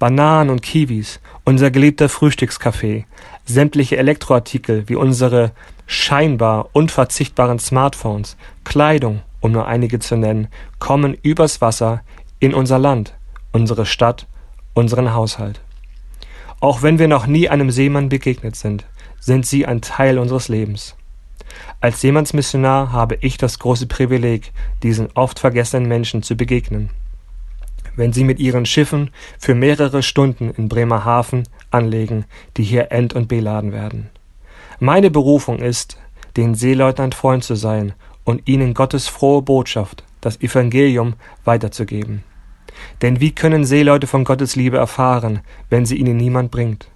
Bananen und Kiwis, unser geliebter Frühstückskaffee, sämtliche Elektroartikel wie unsere scheinbar unverzichtbaren Smartphones, Kleidung, um nur einige zu nennen, kommen übers Wasser in unser Land, unsere Stadt, unseren Haushalt. Auch wenn wir noch nie einem Seemann begegnet sind, sind sie ein Teil unseres Lebens. Als Seemannsmissionar habe ich das große Privileg, diesen oft vergessenen Menschen zu begegnen. Wenn sie mit ihren Schiffen für mehrere Stunden in Bremerhaven anlegen, die hier end- und beladen werden. Meine Berufung ist, den Seeleutnant Freund zu sein und ihnen Gottes frohe Botschaft, das Evangelium, weiterzugeben. Denn wie können Seeleute von Gottes Liebe erfahren, wenn sie ihnen niemand bringt?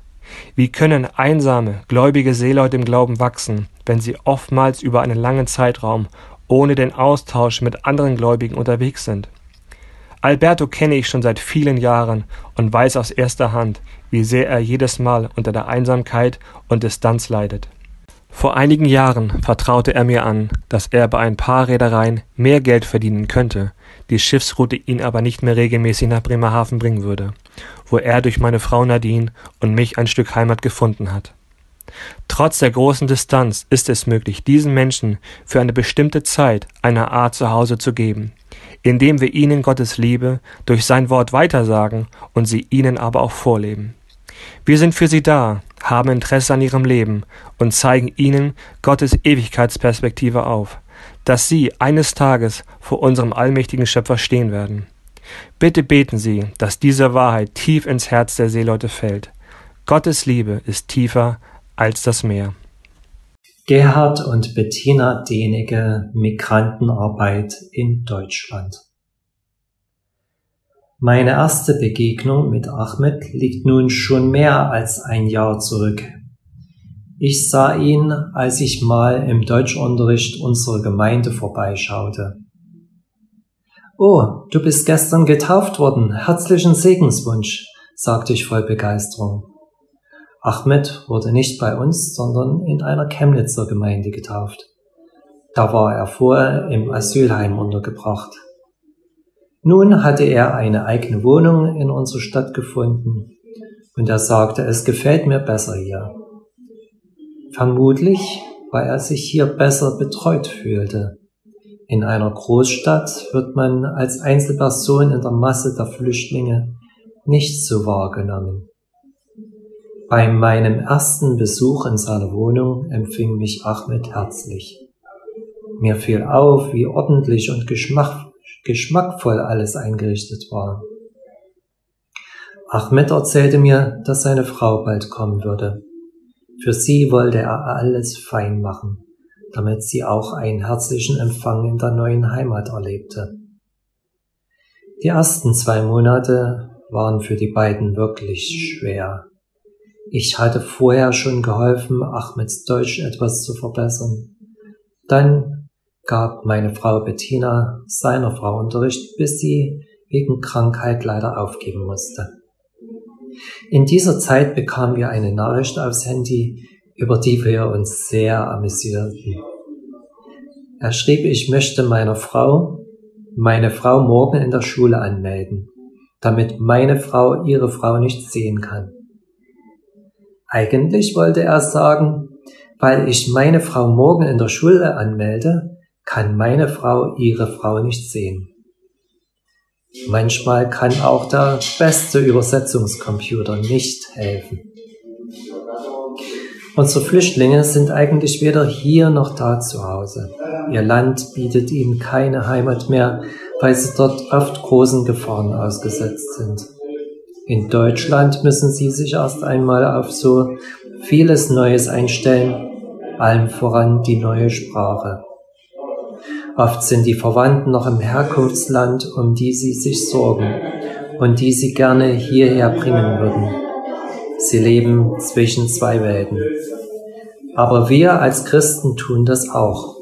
Wie können einsame, gläubige Seeleute im Glauben wachsen, wenn sie oftmals über einen langen Zeitraum ohne den Austausch mit anderen Gläubigen unterwegs sind? Alberto kenne ich schon seit vielen Jahren und weiß aus erster Hand, wie sehr er jedes Mal unter der Einsamkeit und Distanz leidet. Vor einigen Jahren vertraute er mir an, dass er bei ein paar Reedereien mehr Geld verdienen könnte, die Schiffsroute ihn aber nicht mehr regelmäßig nach Bremerhaven bringen würde, wo er durch meine Frau Nadine und mich ein Stück Heimat gefunden hat. Trotz der großen Distanz ist es möglich, diesen Menschen für eine bestimmte Zeit eine Art Zuhause zu geben, indem wir ihnen Gottes Liebe durch sein Wort weitersagen und sie ihnen aber auch vorleben. Wir sind für sie da, haben Interesse an ihrem Leben und zeigen ihnen Gottes Ewigkeitsperspektive auf, dass sie eines Tages vor unserem allmächtigen Schöpfer stehen werden. Bitte beten Sie, dass diese Wahrheit tief ins Herz der Seeleute fällt. Gottes Liebe ist tiefer als das Meer. Gerhard und Bettina Denige Migrantenarbeit in Deutschland. Meine erste Begegnung mit Ahmed liegt nun schon mehr als ein Jahr zurück. Ich sah ihn, als ich mal im Deutschunterricht unserer Gemeinde vorbeischaute. Oh, du bist gestern getauft worden. Herzlichen Segenswunsch, sagte ich voll Begeisterung. Ahmed wurde nicht bei uns, sondern in einer Chemnitzer Gemeinde getauft. Da war er vorher im Asylheim untergebracht. Nun hatte er eine eigene Wohnung in unserer Stadt gefunden und er sagte, es gefällt mir besser hier. Vermutlich, weil er sich hier besser betreut fühlte. In einer Großstadt wird man als Einzelperson in der Masse der Flüchtlinge nicht so wahrgenommen. Bei meinem ersten Besuch in seiner Wohnung empfing mich Ahmed herzlich. Mir fiel auf, wie ordentlich und geschmackvoll geschmackvoll alles eingerichtet war. Ahmed erzählte mir, dass seine Frau bald kommen würde. Für sie wollte er alles fein machen, damit sie auch einen herzlichen Empfang in der neuen Heimat erlebte. Die ersten zwei Monate waren für die beiden wirklich schwer. Ich hatte vorher schon geholfen, Ahmeds Deutsch etwas zu verbessern. Dann gab meine Frau Bettina seiner Frau Unterricht, bis sie wegen Krankheit leider aufgeben musste. In dieser Zeit bekamen wir eine Nachricht aufs Handy, über die wir uns sehr amüsierten. Er schrieb, ich möchte meiner Frau, meine Frau morgen in der Schule anmelden, damit meine Frau ihre Frau nicht sehen kann. Eigentlich wollte er sagen, weil ich meine Frau morgen in der Schule anmelde, kann meine Frau ihre Frau nicht sehen. Manchmal kann auch der beste Übersetzungscomputer nicht helfen. Unsere Flüchtlinge sind eigentlich weder hier noch da zu Hause. Ihr Land bietet ihnen keine Heimat mehr, weil sie dort oft großen Gefahren ausgesetzt sind. In Deutschland müssen sie sich erst einmal auf so vieles Neues einstellen, allem voran die neue Sprache. Oft sind die Verwandten noch im Herkunftsland, um die sie sich sorgen und die sie gerne hierher bringen würden. Sie leben zwischen zwei Welten. Aber wir als Christen tun das auch.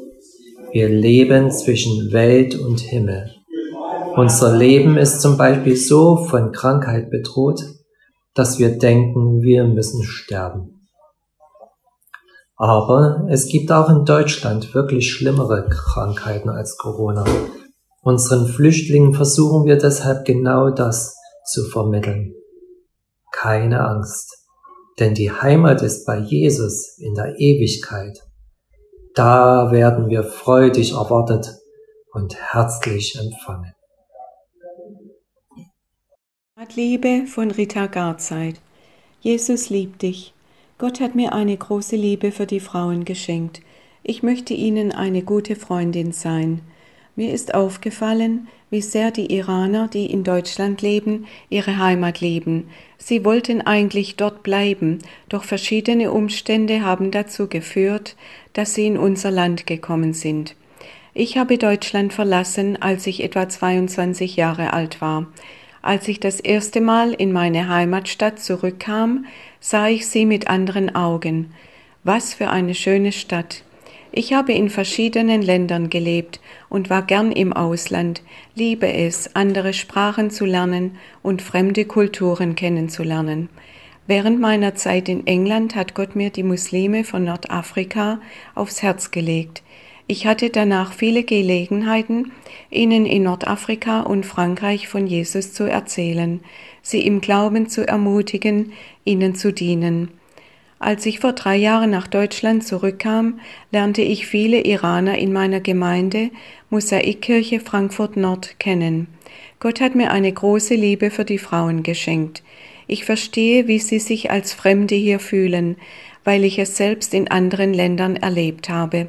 Wir leben zwischen Welt und Himmel. Unser Leben ist zum Beispiel so von Krankheit bedroht, dass wir denken, wir müssen sterben. Aber es gibt auch in Deutschland wirklich schlimmere Krankheiten als Corona. Unseren Flüchtlingen versuchen wir deshalb genau das zu vermitteln. Keine Angst, denn die Heimat ist bei Jesus in der Ewigkeit. Da werden wir freudig erwartet und herzlich empfangen. Liebe von Rita Garzeit. Jesus liebt dich. Gott hat mir eine große Liebe für die Frauen geschenkt. Ich möchte ihnen eine gute Freundin sein. Mir ist aufgefallen, wie sehr die Iraner, die in Deutschland leben, ihre Heimat lieben. Sie wollten eigentlich dort bleiben, doch verschiedene Umstände haben dazu geführt, dass sie in unser Land gekommen sind. Ich habe Deutschland verlassen, als ich etwa 22 Jahre alt war. Als ich das erste Mal in meine Heimatstadt zurückkam, sah ich sie mit anderen Augen. Was für eine schöne Stadt. Ich habe in verschiedenen Ländern gelebt und war gern im Ausland, liebe es, andere Sprachen zu lernen und fremde Kulturen kennenzulernen. Während meiner Zeit in England hat Gott mir die Muslime von Nordafrika aufs Herz gelegt. Ich hatte danach viele Gelegenheiten, ihnen in Nordafrika und Frankreich von Jesus zu erzählen, sie im Glauben zu ermutigen, ihnen zu dienen. Als ich vor drei Jahren nach Deutschland zurückkam, lernte ich viele Iraner in meiner Gemeinde Mosaikkirche Frankfurt Nord kennen. Gott hat mir eine große Liebe für die Frauen geschenkt. Ich verstehe, wie sie sich als Fremde hier fühlen, weil ich es selbst in anderen Ländern erlebt habe.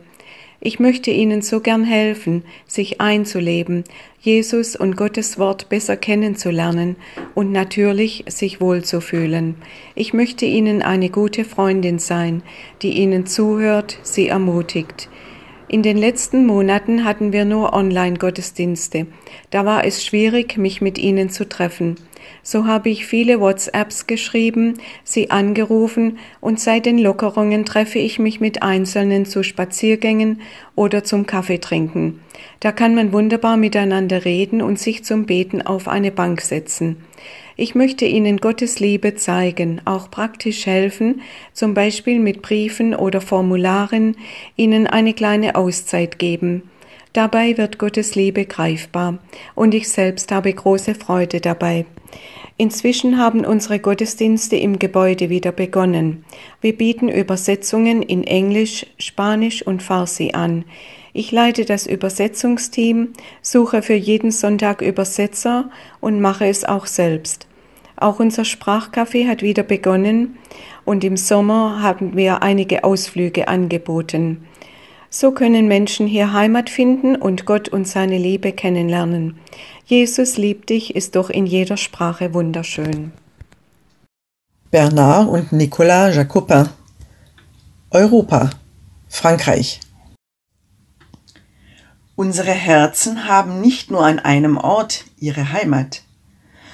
Ich möchte Ihnen so gern helfen, sich einzuleben, Jesus und Gottes Wort besser kennenzulernen und natürlich sich wohlzufühlen. Ich möchte Ihnen eine gute Freundin sein, die Ihnen zuhört, sie ermutigt. In den letzten Monaten hatten wir nur Online-Gottesdienste. Da war es schwierig, mich mit Ihnen zu treffen. So habe ich viele WhatsApps geschrieben, sie angerufen und seit den Lockerungen treffe ich mich mit Einzelnen zu Spaziergängen oder zum Kaffeetrinken. Da kann man wunderbar miteinander reden und sich zum Beten auf eine Bank setzen. Ich möchte Ihnen Gottes Liebe zeigen, auch praktisch helfen, zum Beispiel mit Briefen oder Formularen, Ihnen eine kleine Auszeit geben. Dabei wird Gottes Liebe greifbar und ich selbst habe große Freude dabei. Inzwischen haben unsere Gottesdienste im Gebäude wieder begonnen. Wir bieten Übersetzungen in Englisch, Spanisch und Farsi an. Ich leite das Übersetzungsteam, suche für jeden Sonntag Übersetzer und mache es auch selbst. Auch unser Sprachcafé hat wieder begonnen und im Sommer haben wir einige Ausflüge angeboten. So können Menschen hier Heimat finden und Gott und seine Liebe kennenlernen. Jesus liebt dich ist doch in jeder Sprache wunderschön. Bernard und Nicolas Jacopin Europa Frankreich Unsere Herzen haben nicht nur an einem Ort ihre Heimat,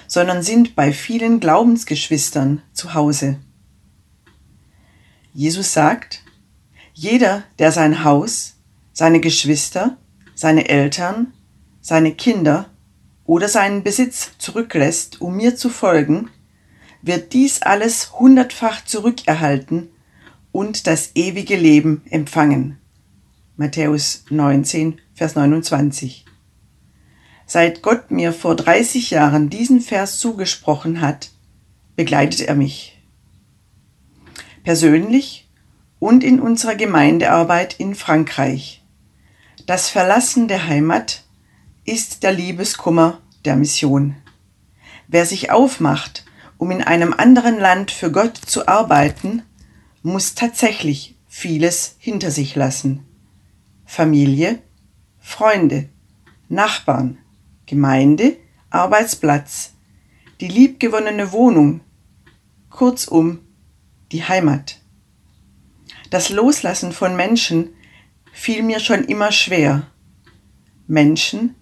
sondern sind bei vielen Glaubensgeschwistern zu Hause. Jesus sagt, jeder, der sein Haus, seine Geschwister, seine Eltern, seine Kinder oder seinen Besitz zurücklässt, um mir zu folgen, wird dies alles hundertfach zurückerhalten und das ewige Leben empfangen. Matthäus 19, Vers 29. Seit Gott mir vor 30 Jahren diesen Vers zugesprochen hat, begleitet er mich. Persönlich und in unserer Gemeindearbeit in Frankreich. Das Verlassen der Heimat ist der Liebeskummer der Mission. Wer sich aufmacht, um in einem anderen Land für Gott zu arbeiten, muss tatsächlich vieles hinter sich lassen. Familie, Freunde, Nachbarn, Gemeinde, Arbeitsplatz, die liebgewonnene Wohnung, kurzum die Heimat. Das Loslassen von Menschen fiel mir schon immer schwer. Menschen,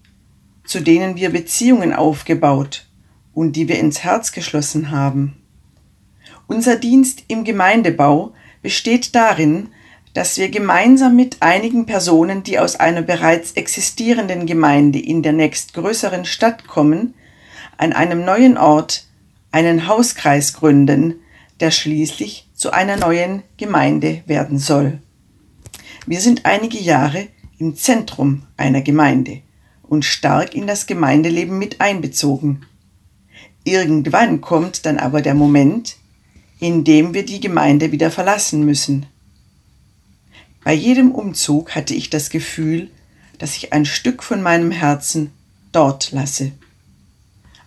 zu denen wir Beziehungen aufgebaut und die wir ins Herz geschlossen haben. Unser Dienst im Gemeindebau besteht darin, dass wir gemeinsam mit einigen Personen, die aus einer bereits existierenden Gemeinde in der nächstgrößeren Stadt kommen, an einem neuen Ort einen Hauskreis gründen, der schließlich zu einer neuen Gemeinde werden soll. Wir sind einige Jahre im Zentrum einer Gemeinde und stark in das Gemeindeleben mit einbezogen. Irgendwann kommt dann aber der Moment, in dem wir die Gemeinde wieder verlassen müssen. Bei jedem Umzug hatte ich das Gefühl, dass ich ein Stück von meinem Herzen dort lasse.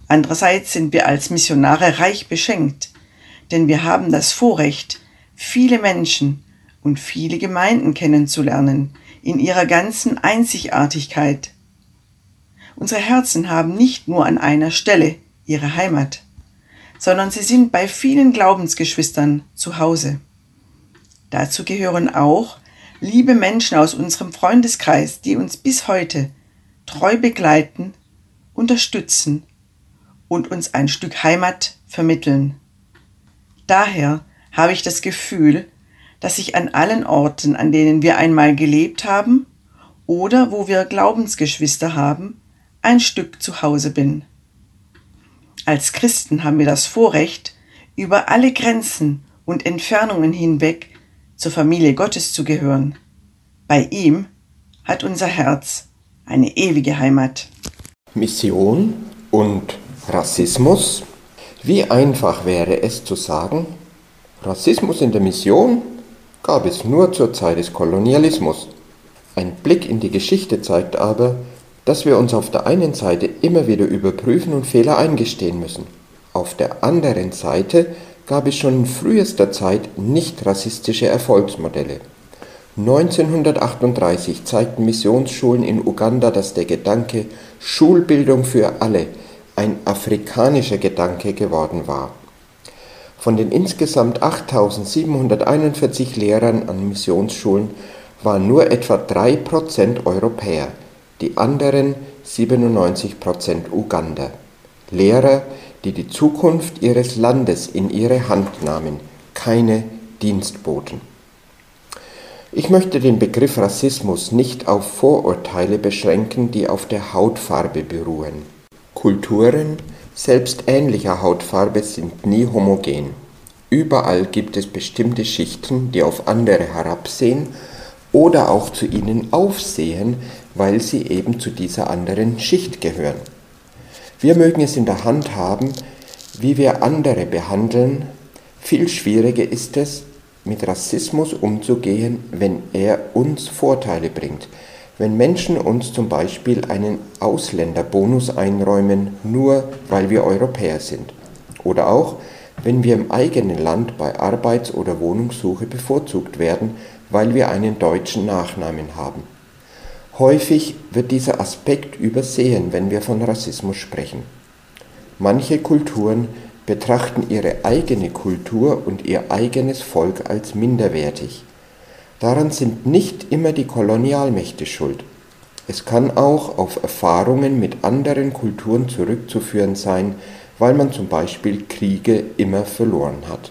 Andererseits sind wir als Missionare reich beschenkt, denn wir haben das Vorrecht, viele Menschen und viele Gemeinden kennenzulernen in ihrer ganzen Einzigartigkeit. Unsere Herzen haben nicht nur an einer Stelle ihre Heimat, sondern sie sind bei vielen Glaubensgeschwistern zu Hause. Dazu gehören auch liebe Menschen aus unserem Freundeskreis, die uns bis heute treu begleiten, unterstützen und uns ein Stück Heimat vermitteln. Daher habe ich das Gefühl, dass ich an allen Orten, an denen wir einmal gelebt haben oder wo wir Glaubensgeschwister haben, ein Stück zu Hause bin. Als Christen haben wir das Vorrecht, über alle Grenzen und Entfernungen hinweg zur Familie Gottes zu gehören. Bei ihm hat unser Herz eine ewige Heimat. Mission und Rassismus? Wie einfach wäre es zu sagen, Rassismus in der Mission gab es nur zur Zeit des Kolonialismus. Ein Blick in die Geschichte zeigt aber, dass wir uns auf der einen Seite immer wieder überprüfen und Fehler eingestehen müssen. Auf der anderen Seite gab es schon in frühester Zeit nicht rassistische Erfolgsmodelle. 1938 zeigten Missionsschulen in Uganda, dass der Gedanke Schulbildung für alle ein afrikanischer Gedanke geworden war. Von den insgesamt 8741 Lehrern an Missionsschulen waren nur etwa 3% Europäer, die anderen 97% Uganda. Lehrer, die die Zukunft ihres Landes in ihre Hand nahmen, keine Dienstboten. Ich möchte den Begriff Rassismus nicht auf Vorurteile beschränken, die auf der Hautfarbe beruhen. Kulturen, selbst ähnlicher Hautfarbe sind nie homogen. Überall gibt es bestimmte Schichten, die auf andere herabsehen oder auch zu ihnen aufsehen, weil sie eben zu dieser anderen Schicht gehören. Wir mögen es in der Hand haben, wie wir andere behandeln. Viel schwieriger ist es, mit Rassismus umzugehen, wenn er uns Vorteile bringt, wenn Menschen uns zum Beispiel einen Ausländerbonus einräumen, nur weil wir Europäer sind. Oder auch, wenn wir im eigenen Land bei Arbeits- oder Wohnungssuche bevorzugt werden, weil wir einen deutschen Nachnamen haben. Häufig wird dieser Aspekt übersehen, wenn wir von Rassismus sprechen. Manche Kulturen betrachten ihre eigene Kultur und ihr eigenes Volk als minderwertig. Daran sind nicht immer die Kolonialmächte schuld. Es kann auch auf Erfahrungen mit anderen Kulturen zurückzuführen sein, weil man zum Beispiel Kriege immer verloren hat.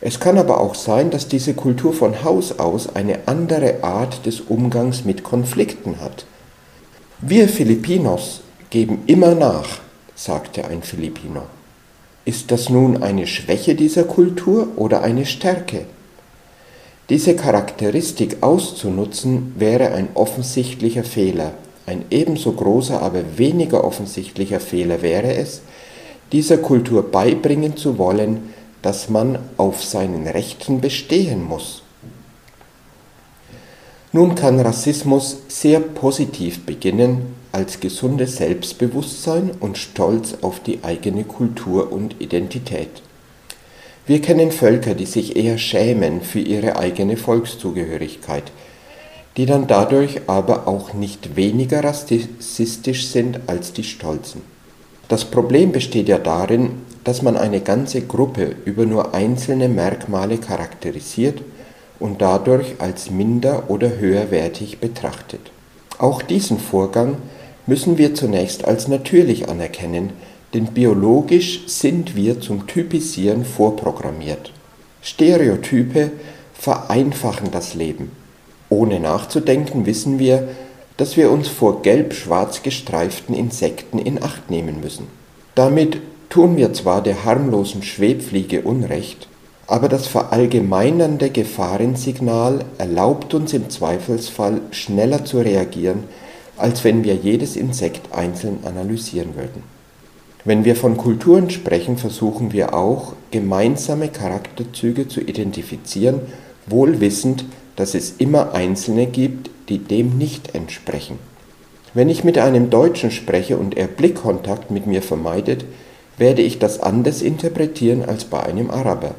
Es kann aber auch sein, dass diese Kultur von Haus aus eine andere Art des Umgangs mit Konflikten hat. Wir Filipinos geben immer nach, sagte ein Filipino. Ist das nun eine Schwäche dieser Kultur oder eine Stärke? Diese Charakteristik auszunutzen wäre ein offensichtlicher Fehler. Ein ebenso großer, aber weniger offensichtlicher Fehler wäre es, dieser Kultur beibringen zu wollen, dass man auf seinen Rechten bestehen muss. Nun kann Rassismus sehr positiv beginnen als gesundes Selbstbewusstsein und Stolz auf die eigene Kultur und Identität. Wir kennen Völker, die sich eher schämen für ihre eigene Volkszugehörigkeit, die dann dadurch aber auch nicht weniger rassistisch sind als die Stolzen. Das Problem besteht ja darin, dass man eine ganze Gruppe über nur einzelne Merkmale charakterisiert und dadurch als minder oder höherwertig betrachtet. Auch diesen Vorgang müssen wir zunächst als natürlich anerkennen, denn biologisch sind wir zum Typisieren vorprogrammiert. Stereotype vereinfachen das Leben. Ohne nachzudenken wissen wir, dass wir uns vor gelb-schwarz gestreiften Insekten in Acht nehmen müssen. Damit tun wir zwar der harmlosen Schwebfliege Unrecht, aber das verallgemeinernde Gefahrensignal erlaubt uns im Zweifelsfall schneller zu reagieren, als wenn wir jedes Insekt einzeln analysieren würden. Wenn wir von Kulturen sprechen, versuchen wir auch, gemeinsame Charakterzüge zu identifizieren, wohl wissend, dass es immer Einzelne gibt, die dem nicht entsprechen. Wenn ich mit einem Deutschen spreche und er Blickkontakt mit mir vermeidet, werde ich das anders interpretieren als bei einem Araber.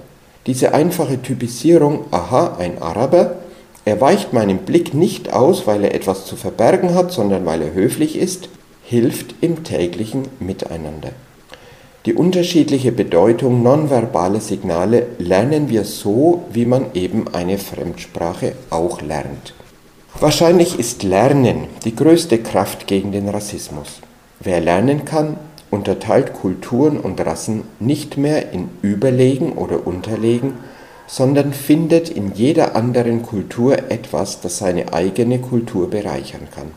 Diese einfache Typisierung, aha, ein Araber, er weicht meinem Blick nicht aus, weil er etwas zu verbergen hat, sondern weil er höflich ist, hilft im täglichen Miteinander. Die unterschiedliche Bedeutung nonverbaler Signale lernen wir so, wie man eben eine Fremdsprache auch lernt. Wahrscheinlich ist Lernen die größte Kraft gegen den Rassismus. Wer lernen kann, unterteilt Kulturen und Rassen nicht mehr in Überlegen oder Unterlegen, sondern findet in jeder anderen Kultur etwas, das seine eigene Kultur bereichern kann.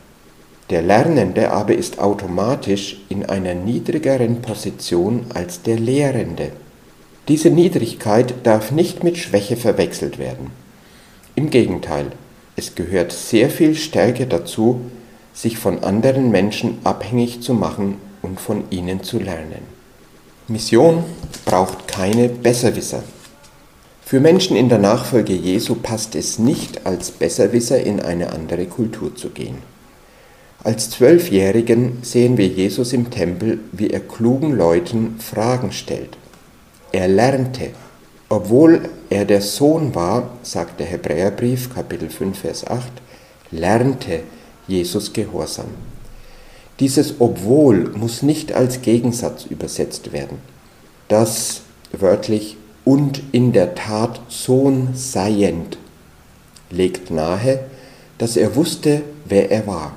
Der Lernende aber ist automatisch in einer niedrigeren Position als der Lehrende. Diese Niedrigkeit darf nicht mit Schwäche verwechselt werden. Im Gegenteil, es gehört sehr viel Stärke dazu, sich von anderen Menschen abhängig zu machen und von ihnen zu lernen. Mission braucht keine Besserwisser. Für Menschen in der Nachfolge Jesu passt es nicht, als Besserwisser in eine andere Kultur zu gehen. Als Zwölfjährigen sehen wir Jesus im Tempel, wie er klugen Leuten Fragen stellt. Er lernte. Obwohl er der Sohn war, sagt der Hebräerbrief Kapitel 5 Vers 8, lernte Jesus Gehorsam. Dieses obwohl muss nicht als Gegensatz übersetzt werden. Das wörtlich und in der Tat Sohn seiend legt nahe, dass er wusste, wer er war.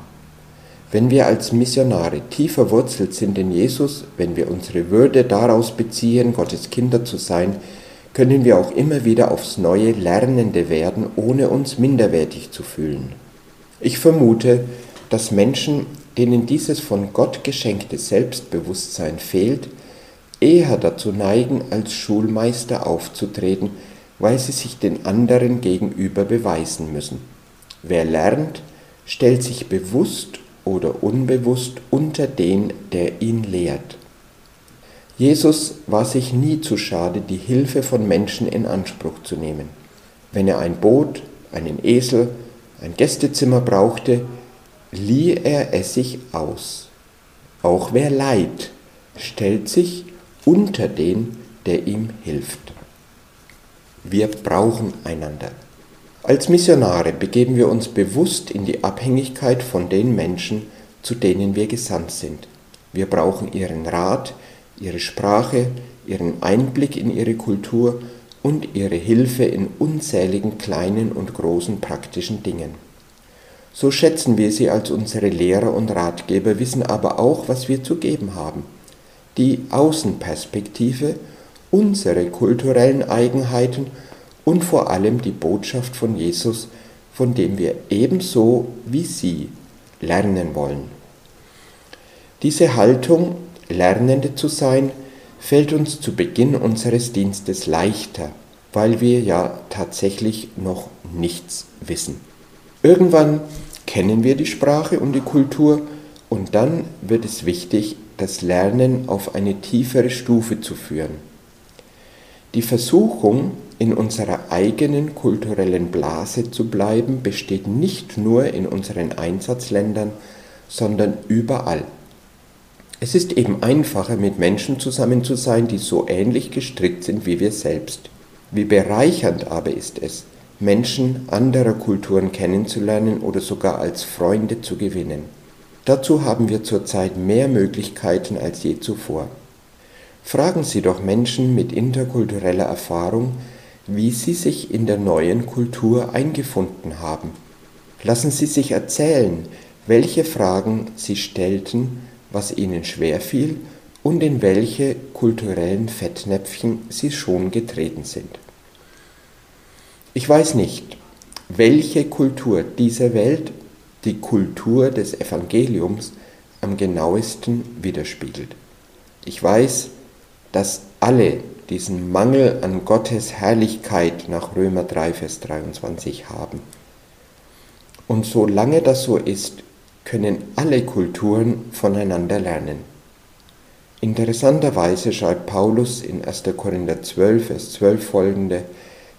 Wenn wir als Missionare tief verwurzelt sind in Jesus, wenn wir unsere Würde daraus beziehen, Gottes Kinder zu sein, können wir auch immer wieder aufs neue Lernende werden, ohne uns minderwertig zu fühlen. Ich vermute, dass Menschen, denen dieses von Gott geschenkte Selbstbewusstsein fehlt, eher dazu neigen, als Schulmeister aufzutreten, weil sie sich den anderen gegenüber beweisen müssen. Wer lernt, stellt sich bewusst oder unbewusst unter den, der ihn lehrt. Jesus war sich nie zu schade, die Hilfe von Menschen in Anspruch zu nehmen. Wenn er ein Boot, einen Esel, ein Gästezimmer brauchte, lieh er es sich aus. Auch wer leid, stellt sich unter den, der ihm hilft. Wir brauchen einander. Als Missionare begeben wir uns bewusst in die Abhängigkeit von den Menschen, zu denen wir gesandt sind. Wir brauchen ihren Rat, ihre Sprache, ihren Einblick in ihre Kultur und ihre Hilfe in unzähligen kleinen und großen praktischen Dingen. So schätzen wir sie als unsere Lehrer und Ratgeber, wissen aber auch, was wir zu geben haben. Die Außenperspektive, unsere kulturellen Eigenheiten und vor allem die Botschaft von Jesus, von dem wir ebenso wie sie lernen wollen. Diese Haltung Lernende zu sein, fällt uns zu Beginn unseres Dienstes leichter, weil wir ja tatsächlich noch nichts wissen. Irgendwann kennen wir die Sprache und die Kultur und dann wird es wichtig, das Lernen auf eine tiefere Stufe zu führen. Die Versuchung, in unserer eigenen kulturellen Blase zu bleiben, besteht nicht nur in unseren Einsatzländern, sondern überall. Es ist eben einfacher, mit Menschen zusammen zu sein, die so ähnlich gestrickt sind wie wir selbst. Wie bereichernd aber ist es, Menschen anderer Kulturen kennenzulernen oder sogar als Freunde zu gewinnen. Dazu haben wir zurzeit mehr Möglichkeiten als je zuvor. Fragen Sie doch Menschen mit interkultureller Erfahrung, wie sie sich in der neuen Kultur eingefunden haben. Lassen Sie sich erzählen, welche Fragen Sie stellten, was ihnen schwerfiel und in welche kulturellen Fettnäpfchen sie schon getreten sind. Ich weiß nicht, welche Kultur dieser Welt die Kultur des Evangeliums am genauesten widerspiegelt. Ich weiß, dass alle diesen Mangel an Gottes Herrlichkeit nach Römer 3, Vers 23 haben. Und solange das so ist, können alle Kulturen voneinander lernen. Interessanterweise schreibt Paulus in 1. Korinther 12, Vers 12 folgende,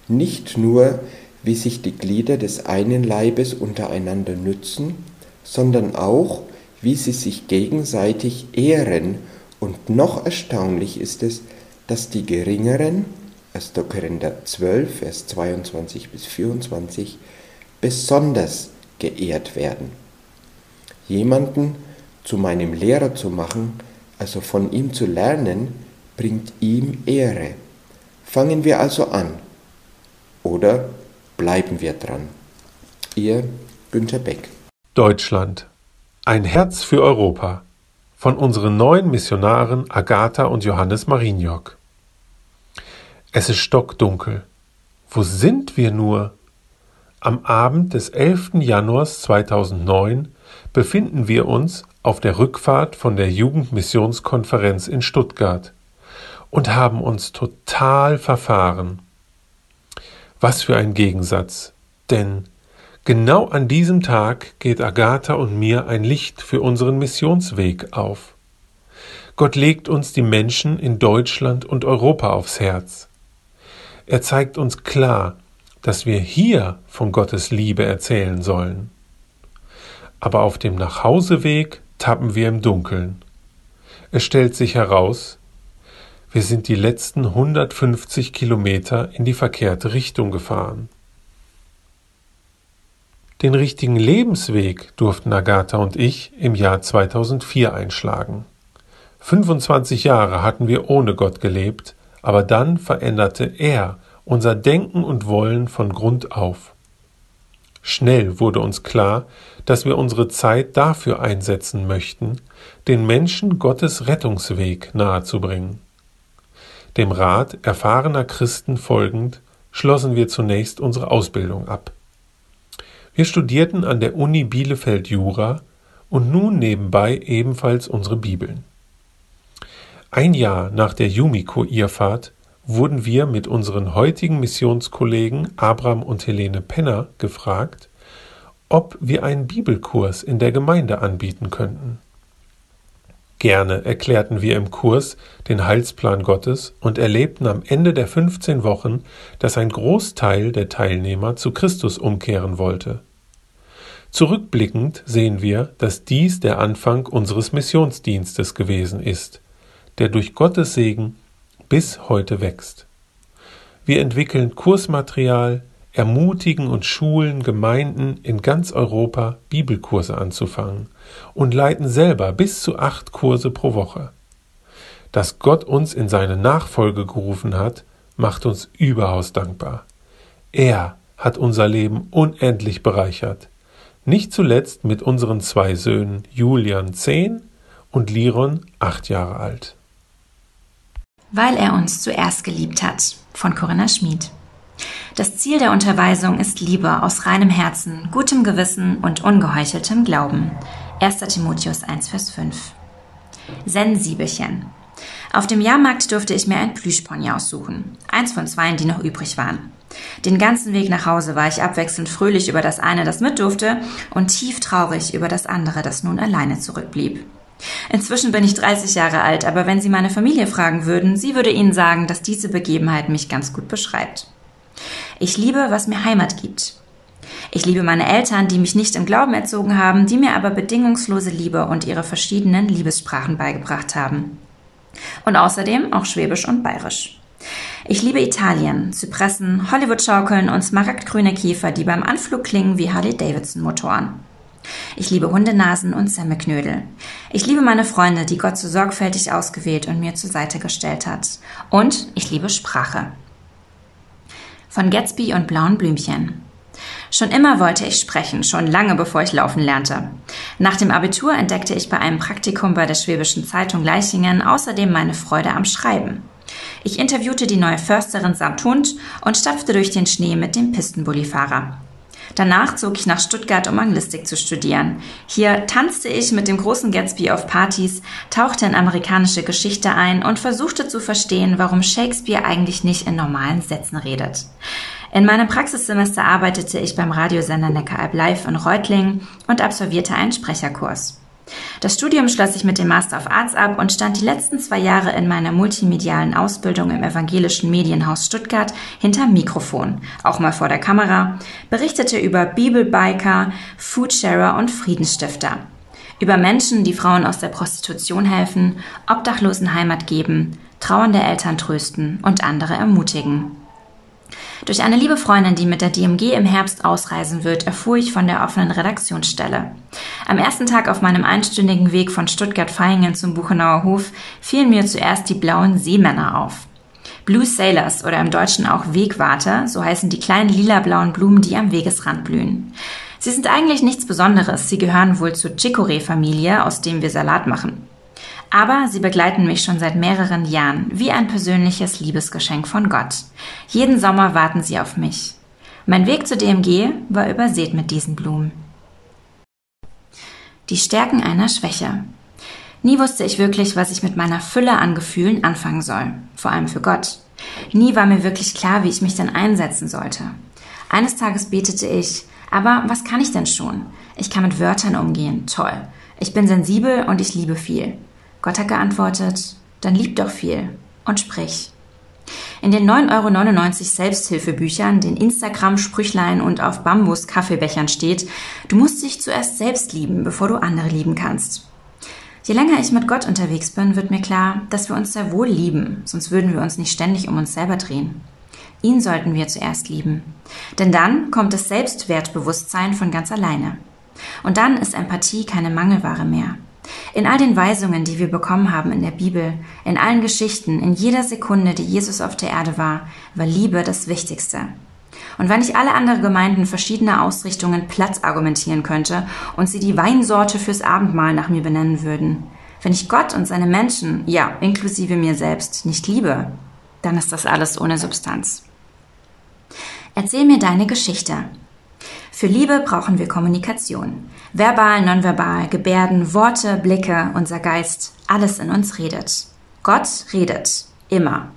nicht nur, wie sich die Glieder des einen Leibes untereinander nützen, sondern auch, wie sie sich gegenseitig ehren, und noch erstaunlich ist es, dass die geringeren, 1. Korinther 12, Vers 22 bis 24, besonders geehrt werden. Jemanden zu meinem Lehrer zu machen, also von ihm zu lernen, bringt ihm Ehre. Fangen wir also an oder bleiben wir dran. Ihr Günter Beck. Deutschland. Ein Herz für Europa. von unseren neuen Missionaren Agatha und Johannes Mariniok. Es ist stockdunkel. Wo sind wir nur? Am Abend des 11. Januars 2009 befinden wir uns auf der Rückfahrt von der Jugendmissionskonferenz in Stuttgart und haben uns total verfahren. Was für ein Gegensatz, denn genau an diesem Tag geht Agatha und mir ein Licht für unseren Missionsweg auf. Gott legt uns die Menschen in Deutschland und Europa aufs Herz. Er zeigt uns klar, dass wir hier von Gottes Liebe erzählen sollen. Aber auf dem Nachhauseweg tappen wir im Dunkeln. Es stellt sich heraus, wir sind die letzten 150 Kilometer in die verkehrte Richtung gefahren. Den richtigen Lebensweg durften Agatha und ich im Jahr 2004 einschlagen. 25 Jahre hatten wir ohne Gott gelebt, aber dann veränderte er unser Denken und Wollen von Grund auf. Schnell wurde uns klar, dass wir unsere Zeit dafür einsetzen möchten, den Menschen Gottes Rettungsweg nahezubringen. Dem Rat erfahrener Christen folgend schlossen wir zunächst unsere Ausbildung ab. Wir studierten an der Uni Bielefeld Jura und nun nebenbei ebenfalls unsere Bibeln. Ein Jahr nach der Yumiko-Irrfahrt wurden wir mit unseren heutigen Missionskollegen Abraham und Helene Penner gefragt, ob wir einen Bibelkurs in der Gemeinde anbieten könnten. Gerne erklärten wir im Kurs den Heilsplan Gottes und erlebten am Ende der 15 Wochen, dass ein Großteil der Teilnehmer zu Christus umkehren wollte. Zurückblickend sehen wir, dass dies der Anfang unseres Missionsdienstes gewesen ist, der durch Gottes Segen bis heute wächst. Wir entwickeln Kursmaterial, ermutigen und schulen Gemeinden in ganz Europa, Bibelkurse anzufangen und leiten selber bis zu acht Kurse pro Woche. Dass Gott uns in seine Nachfolge gerufen hat, macht uns überaus dankbar. Er hat unser Leben unendlich bereichert, nicht zuletzt mit unseren zwei Söhnen Julian zehn und Liron acht Jahre alt. Weil er uns zuerst geliebt hat, von Corinna Schmid. Das Ziel der Unterweisung ist Liebe aus reinem Herzen, gutem Gewissen und ungeheucheltem Glauben. 1. Timotheus 1, Vers 5. Sensibelchen. Auf dem Jahrmarkt durfte ich mir ein Plüschpony aussuchen. Eins von zweien, die noch übrig waren. Den ganzen Weg nach Hause war ich abwechselnd fröhlich über das eine, das mit durfte, und tief traurig über das andere, das nun alleine zurückblieb. Inzwischen bin ich 30 Jahre alt, aber wenn Sie meine Familie fragen würden, sie würde Ihnen sagen, dass diese Begebenheit mich ganz gut beschreibt. Ich liebe, was mir Heimat gibt. Ich liebe meine Eltern, die mich nicht im Glauben erzogen haben, die mir aber bedingungslose Liebe und ihre verschiedenen Liebessprachen beigebracht haben. Und außerdem auch Schwäbisch und Bayerisch. Ich liebe Italien, Zypressen, Hollywood-Schaukeln und smaragdgrüne Kiefer, die beim Anflug klingen wie Harley-Davidson-Motoren. Ich liebe Hundenasen und Semmeknödel. Ich liebe meine Freunde, die Gott so sorgfältig ausgewählt und mir zur Seite gestellt hat. Und ich liebe Sprache. Von Gatsby und blauen Blümchen. Schon immer wollte ich sprechen, schon lange bevor ich laufen lernte. Nach dem Abitur entdeckte ich bei einem Praktikum bei der Schwäbischen Zeitung Leichingen außerdem meine Freude am Schreiben. Ich interviewte die neue Försterin samt Hund und stapfte durch den Schnee mit dem Pistenbullifahrer. Danach zog ich nach Stuttgart, um Anglistik zu studieren. Hier tanzte ich mit dem großen Gatsby auf Partys, tauchte in amerikanische Geschichte ein und versuchte zu verstehen, warum Shakespeare eigentlich nicht in normalen Sätzen redet. In meinem Praxissemester arbeitete ich beim Radiosender Neckaralb Live in Reutlingen und absolvierte einen Sprecherkurs. Das Studium schloss ich mit dem Master of Arts ab und stand die letzten zwei Jahre in meiner multimedialen Ausbildung im evangelischen Medienhaus Stuttgart hinterm Mikrofon, auch mal vor der Kamera, berichtete über Bibelbiker, Foodsharer und Friedensstifter. Über Menschen, die Frauen aus der Prostitution helfen, Obdachlosen Heimat geben, trauernde Eltern trösten und andere ermutigen. Durch eine liebe Freundin, die mit der DMG im Herbst ausreisen wird, erfuhr ich von der offenen Redaktionsstelle. Am ersten Tag auf meinem einstündigen Weg von Stuttgart-Vaihingen zum Buchenauer Hof fielen mir zuerst die blauen Seemänner auf. Blue Sailors oder im Deutschen auch Wegwarte, so heißen die kleinen lila-blauen Blumen, die am Wegesrand blühen. Sie sind eigentlich nichts Besonderes, sie gehören wohl zur Chicorée-Familie, aus dem wir Salat machen. Aber sie begleiten mich schon seit mehreren Jahren wie ein persönliches Liebesgeschenk von Gott. Jeden Sommer warten sie auf mich. Mein Weg zu DMG war übersät mit diesen Blumen. Die Stärken einer Schwäche. Nie wusste ich wirklich, was ich mit meiner Fülle an Gefühlen anfangen soll, vor allem für Gott. Nie war mir wirklich klar, wie ich mich denn einsetzen sollte. Eines Tages betete ich, aber was kann ich denn schon? Ich kann mit Wörtern umgehen, toll. Ich bin sensibel und ich liebe viel. Gott hat geantwortet, dann lieb doch viel und sprich. In den 9,99 Euro Selbsthilfebüchern, den Instagram-Sprüchlein und auf Bambus-Kaffeebechern steht, du musst dich zuerst selbst lieben, bevor du andere lieben kannst. Je länger ich mit Gott unterwegs bin, wird mir klar, dass wir uns sehr wohl lieben, sonst würden wir uns nicht ständig um uns selber drehen. Ihn sollten wir zuerst lieben. Denn dann kommt das Selbstwertbewusstsein von ganz alleine. Und dann ist Empathie keine Mangelware mehr. In all den Weisungen, die wir bekommen haben in der Bibel, in allen Geschichten, in jeder Sekunde, die Jesus auf der Erde war, war Liebe das Wichtigste. Und wenn ich alle anderen Gemeinden verschiedener Ausrichtungen platt argumentieren könnte und sie die Weinsorte fürs Abendmahl nach mir benennen würden, wenn ich Gott und seine Menschen, ja, inklusive mir selbst, nicht liebe, dann ist das alles ohne Substanz. Erzähl mir deine Geschichte. Für Liebe brauchen wir Kommunikation. Verbal, nonverbal, Gebärden, Worte, Blicke, unser Geist, alles in uns redet. Gott redet. Immer.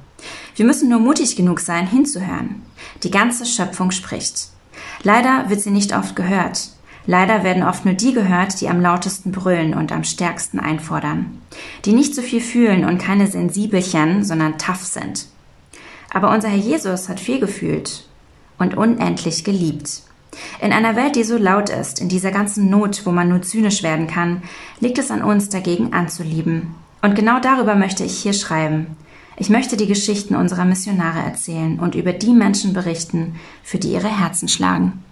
Wir müssen nur mutig genug sein, hinzuhören. Die ganze Schöpfung spricht. Leider wird sie nicht oft gehört. Leider werden oft nur die gehört, die am lautesten brüllen und am stärksten einfordern. Die nicht so viel fühlen und keine Sensibelchen, sondern tough sind. Aber unser Herr Jesus hat viel gefühlt und unendlich geliebt. In einer Welt, die so laut ist, in dieser ganzen Not, wo man nur zynisch werden kann, liegt es an uns, dagegen anzulieben. Und genau darüber möchte ich hier schreiben. Ich möchte die Geschichten unserer Missionare erzählen und über die Menschen berichten, für die ihre Herzen schlagen.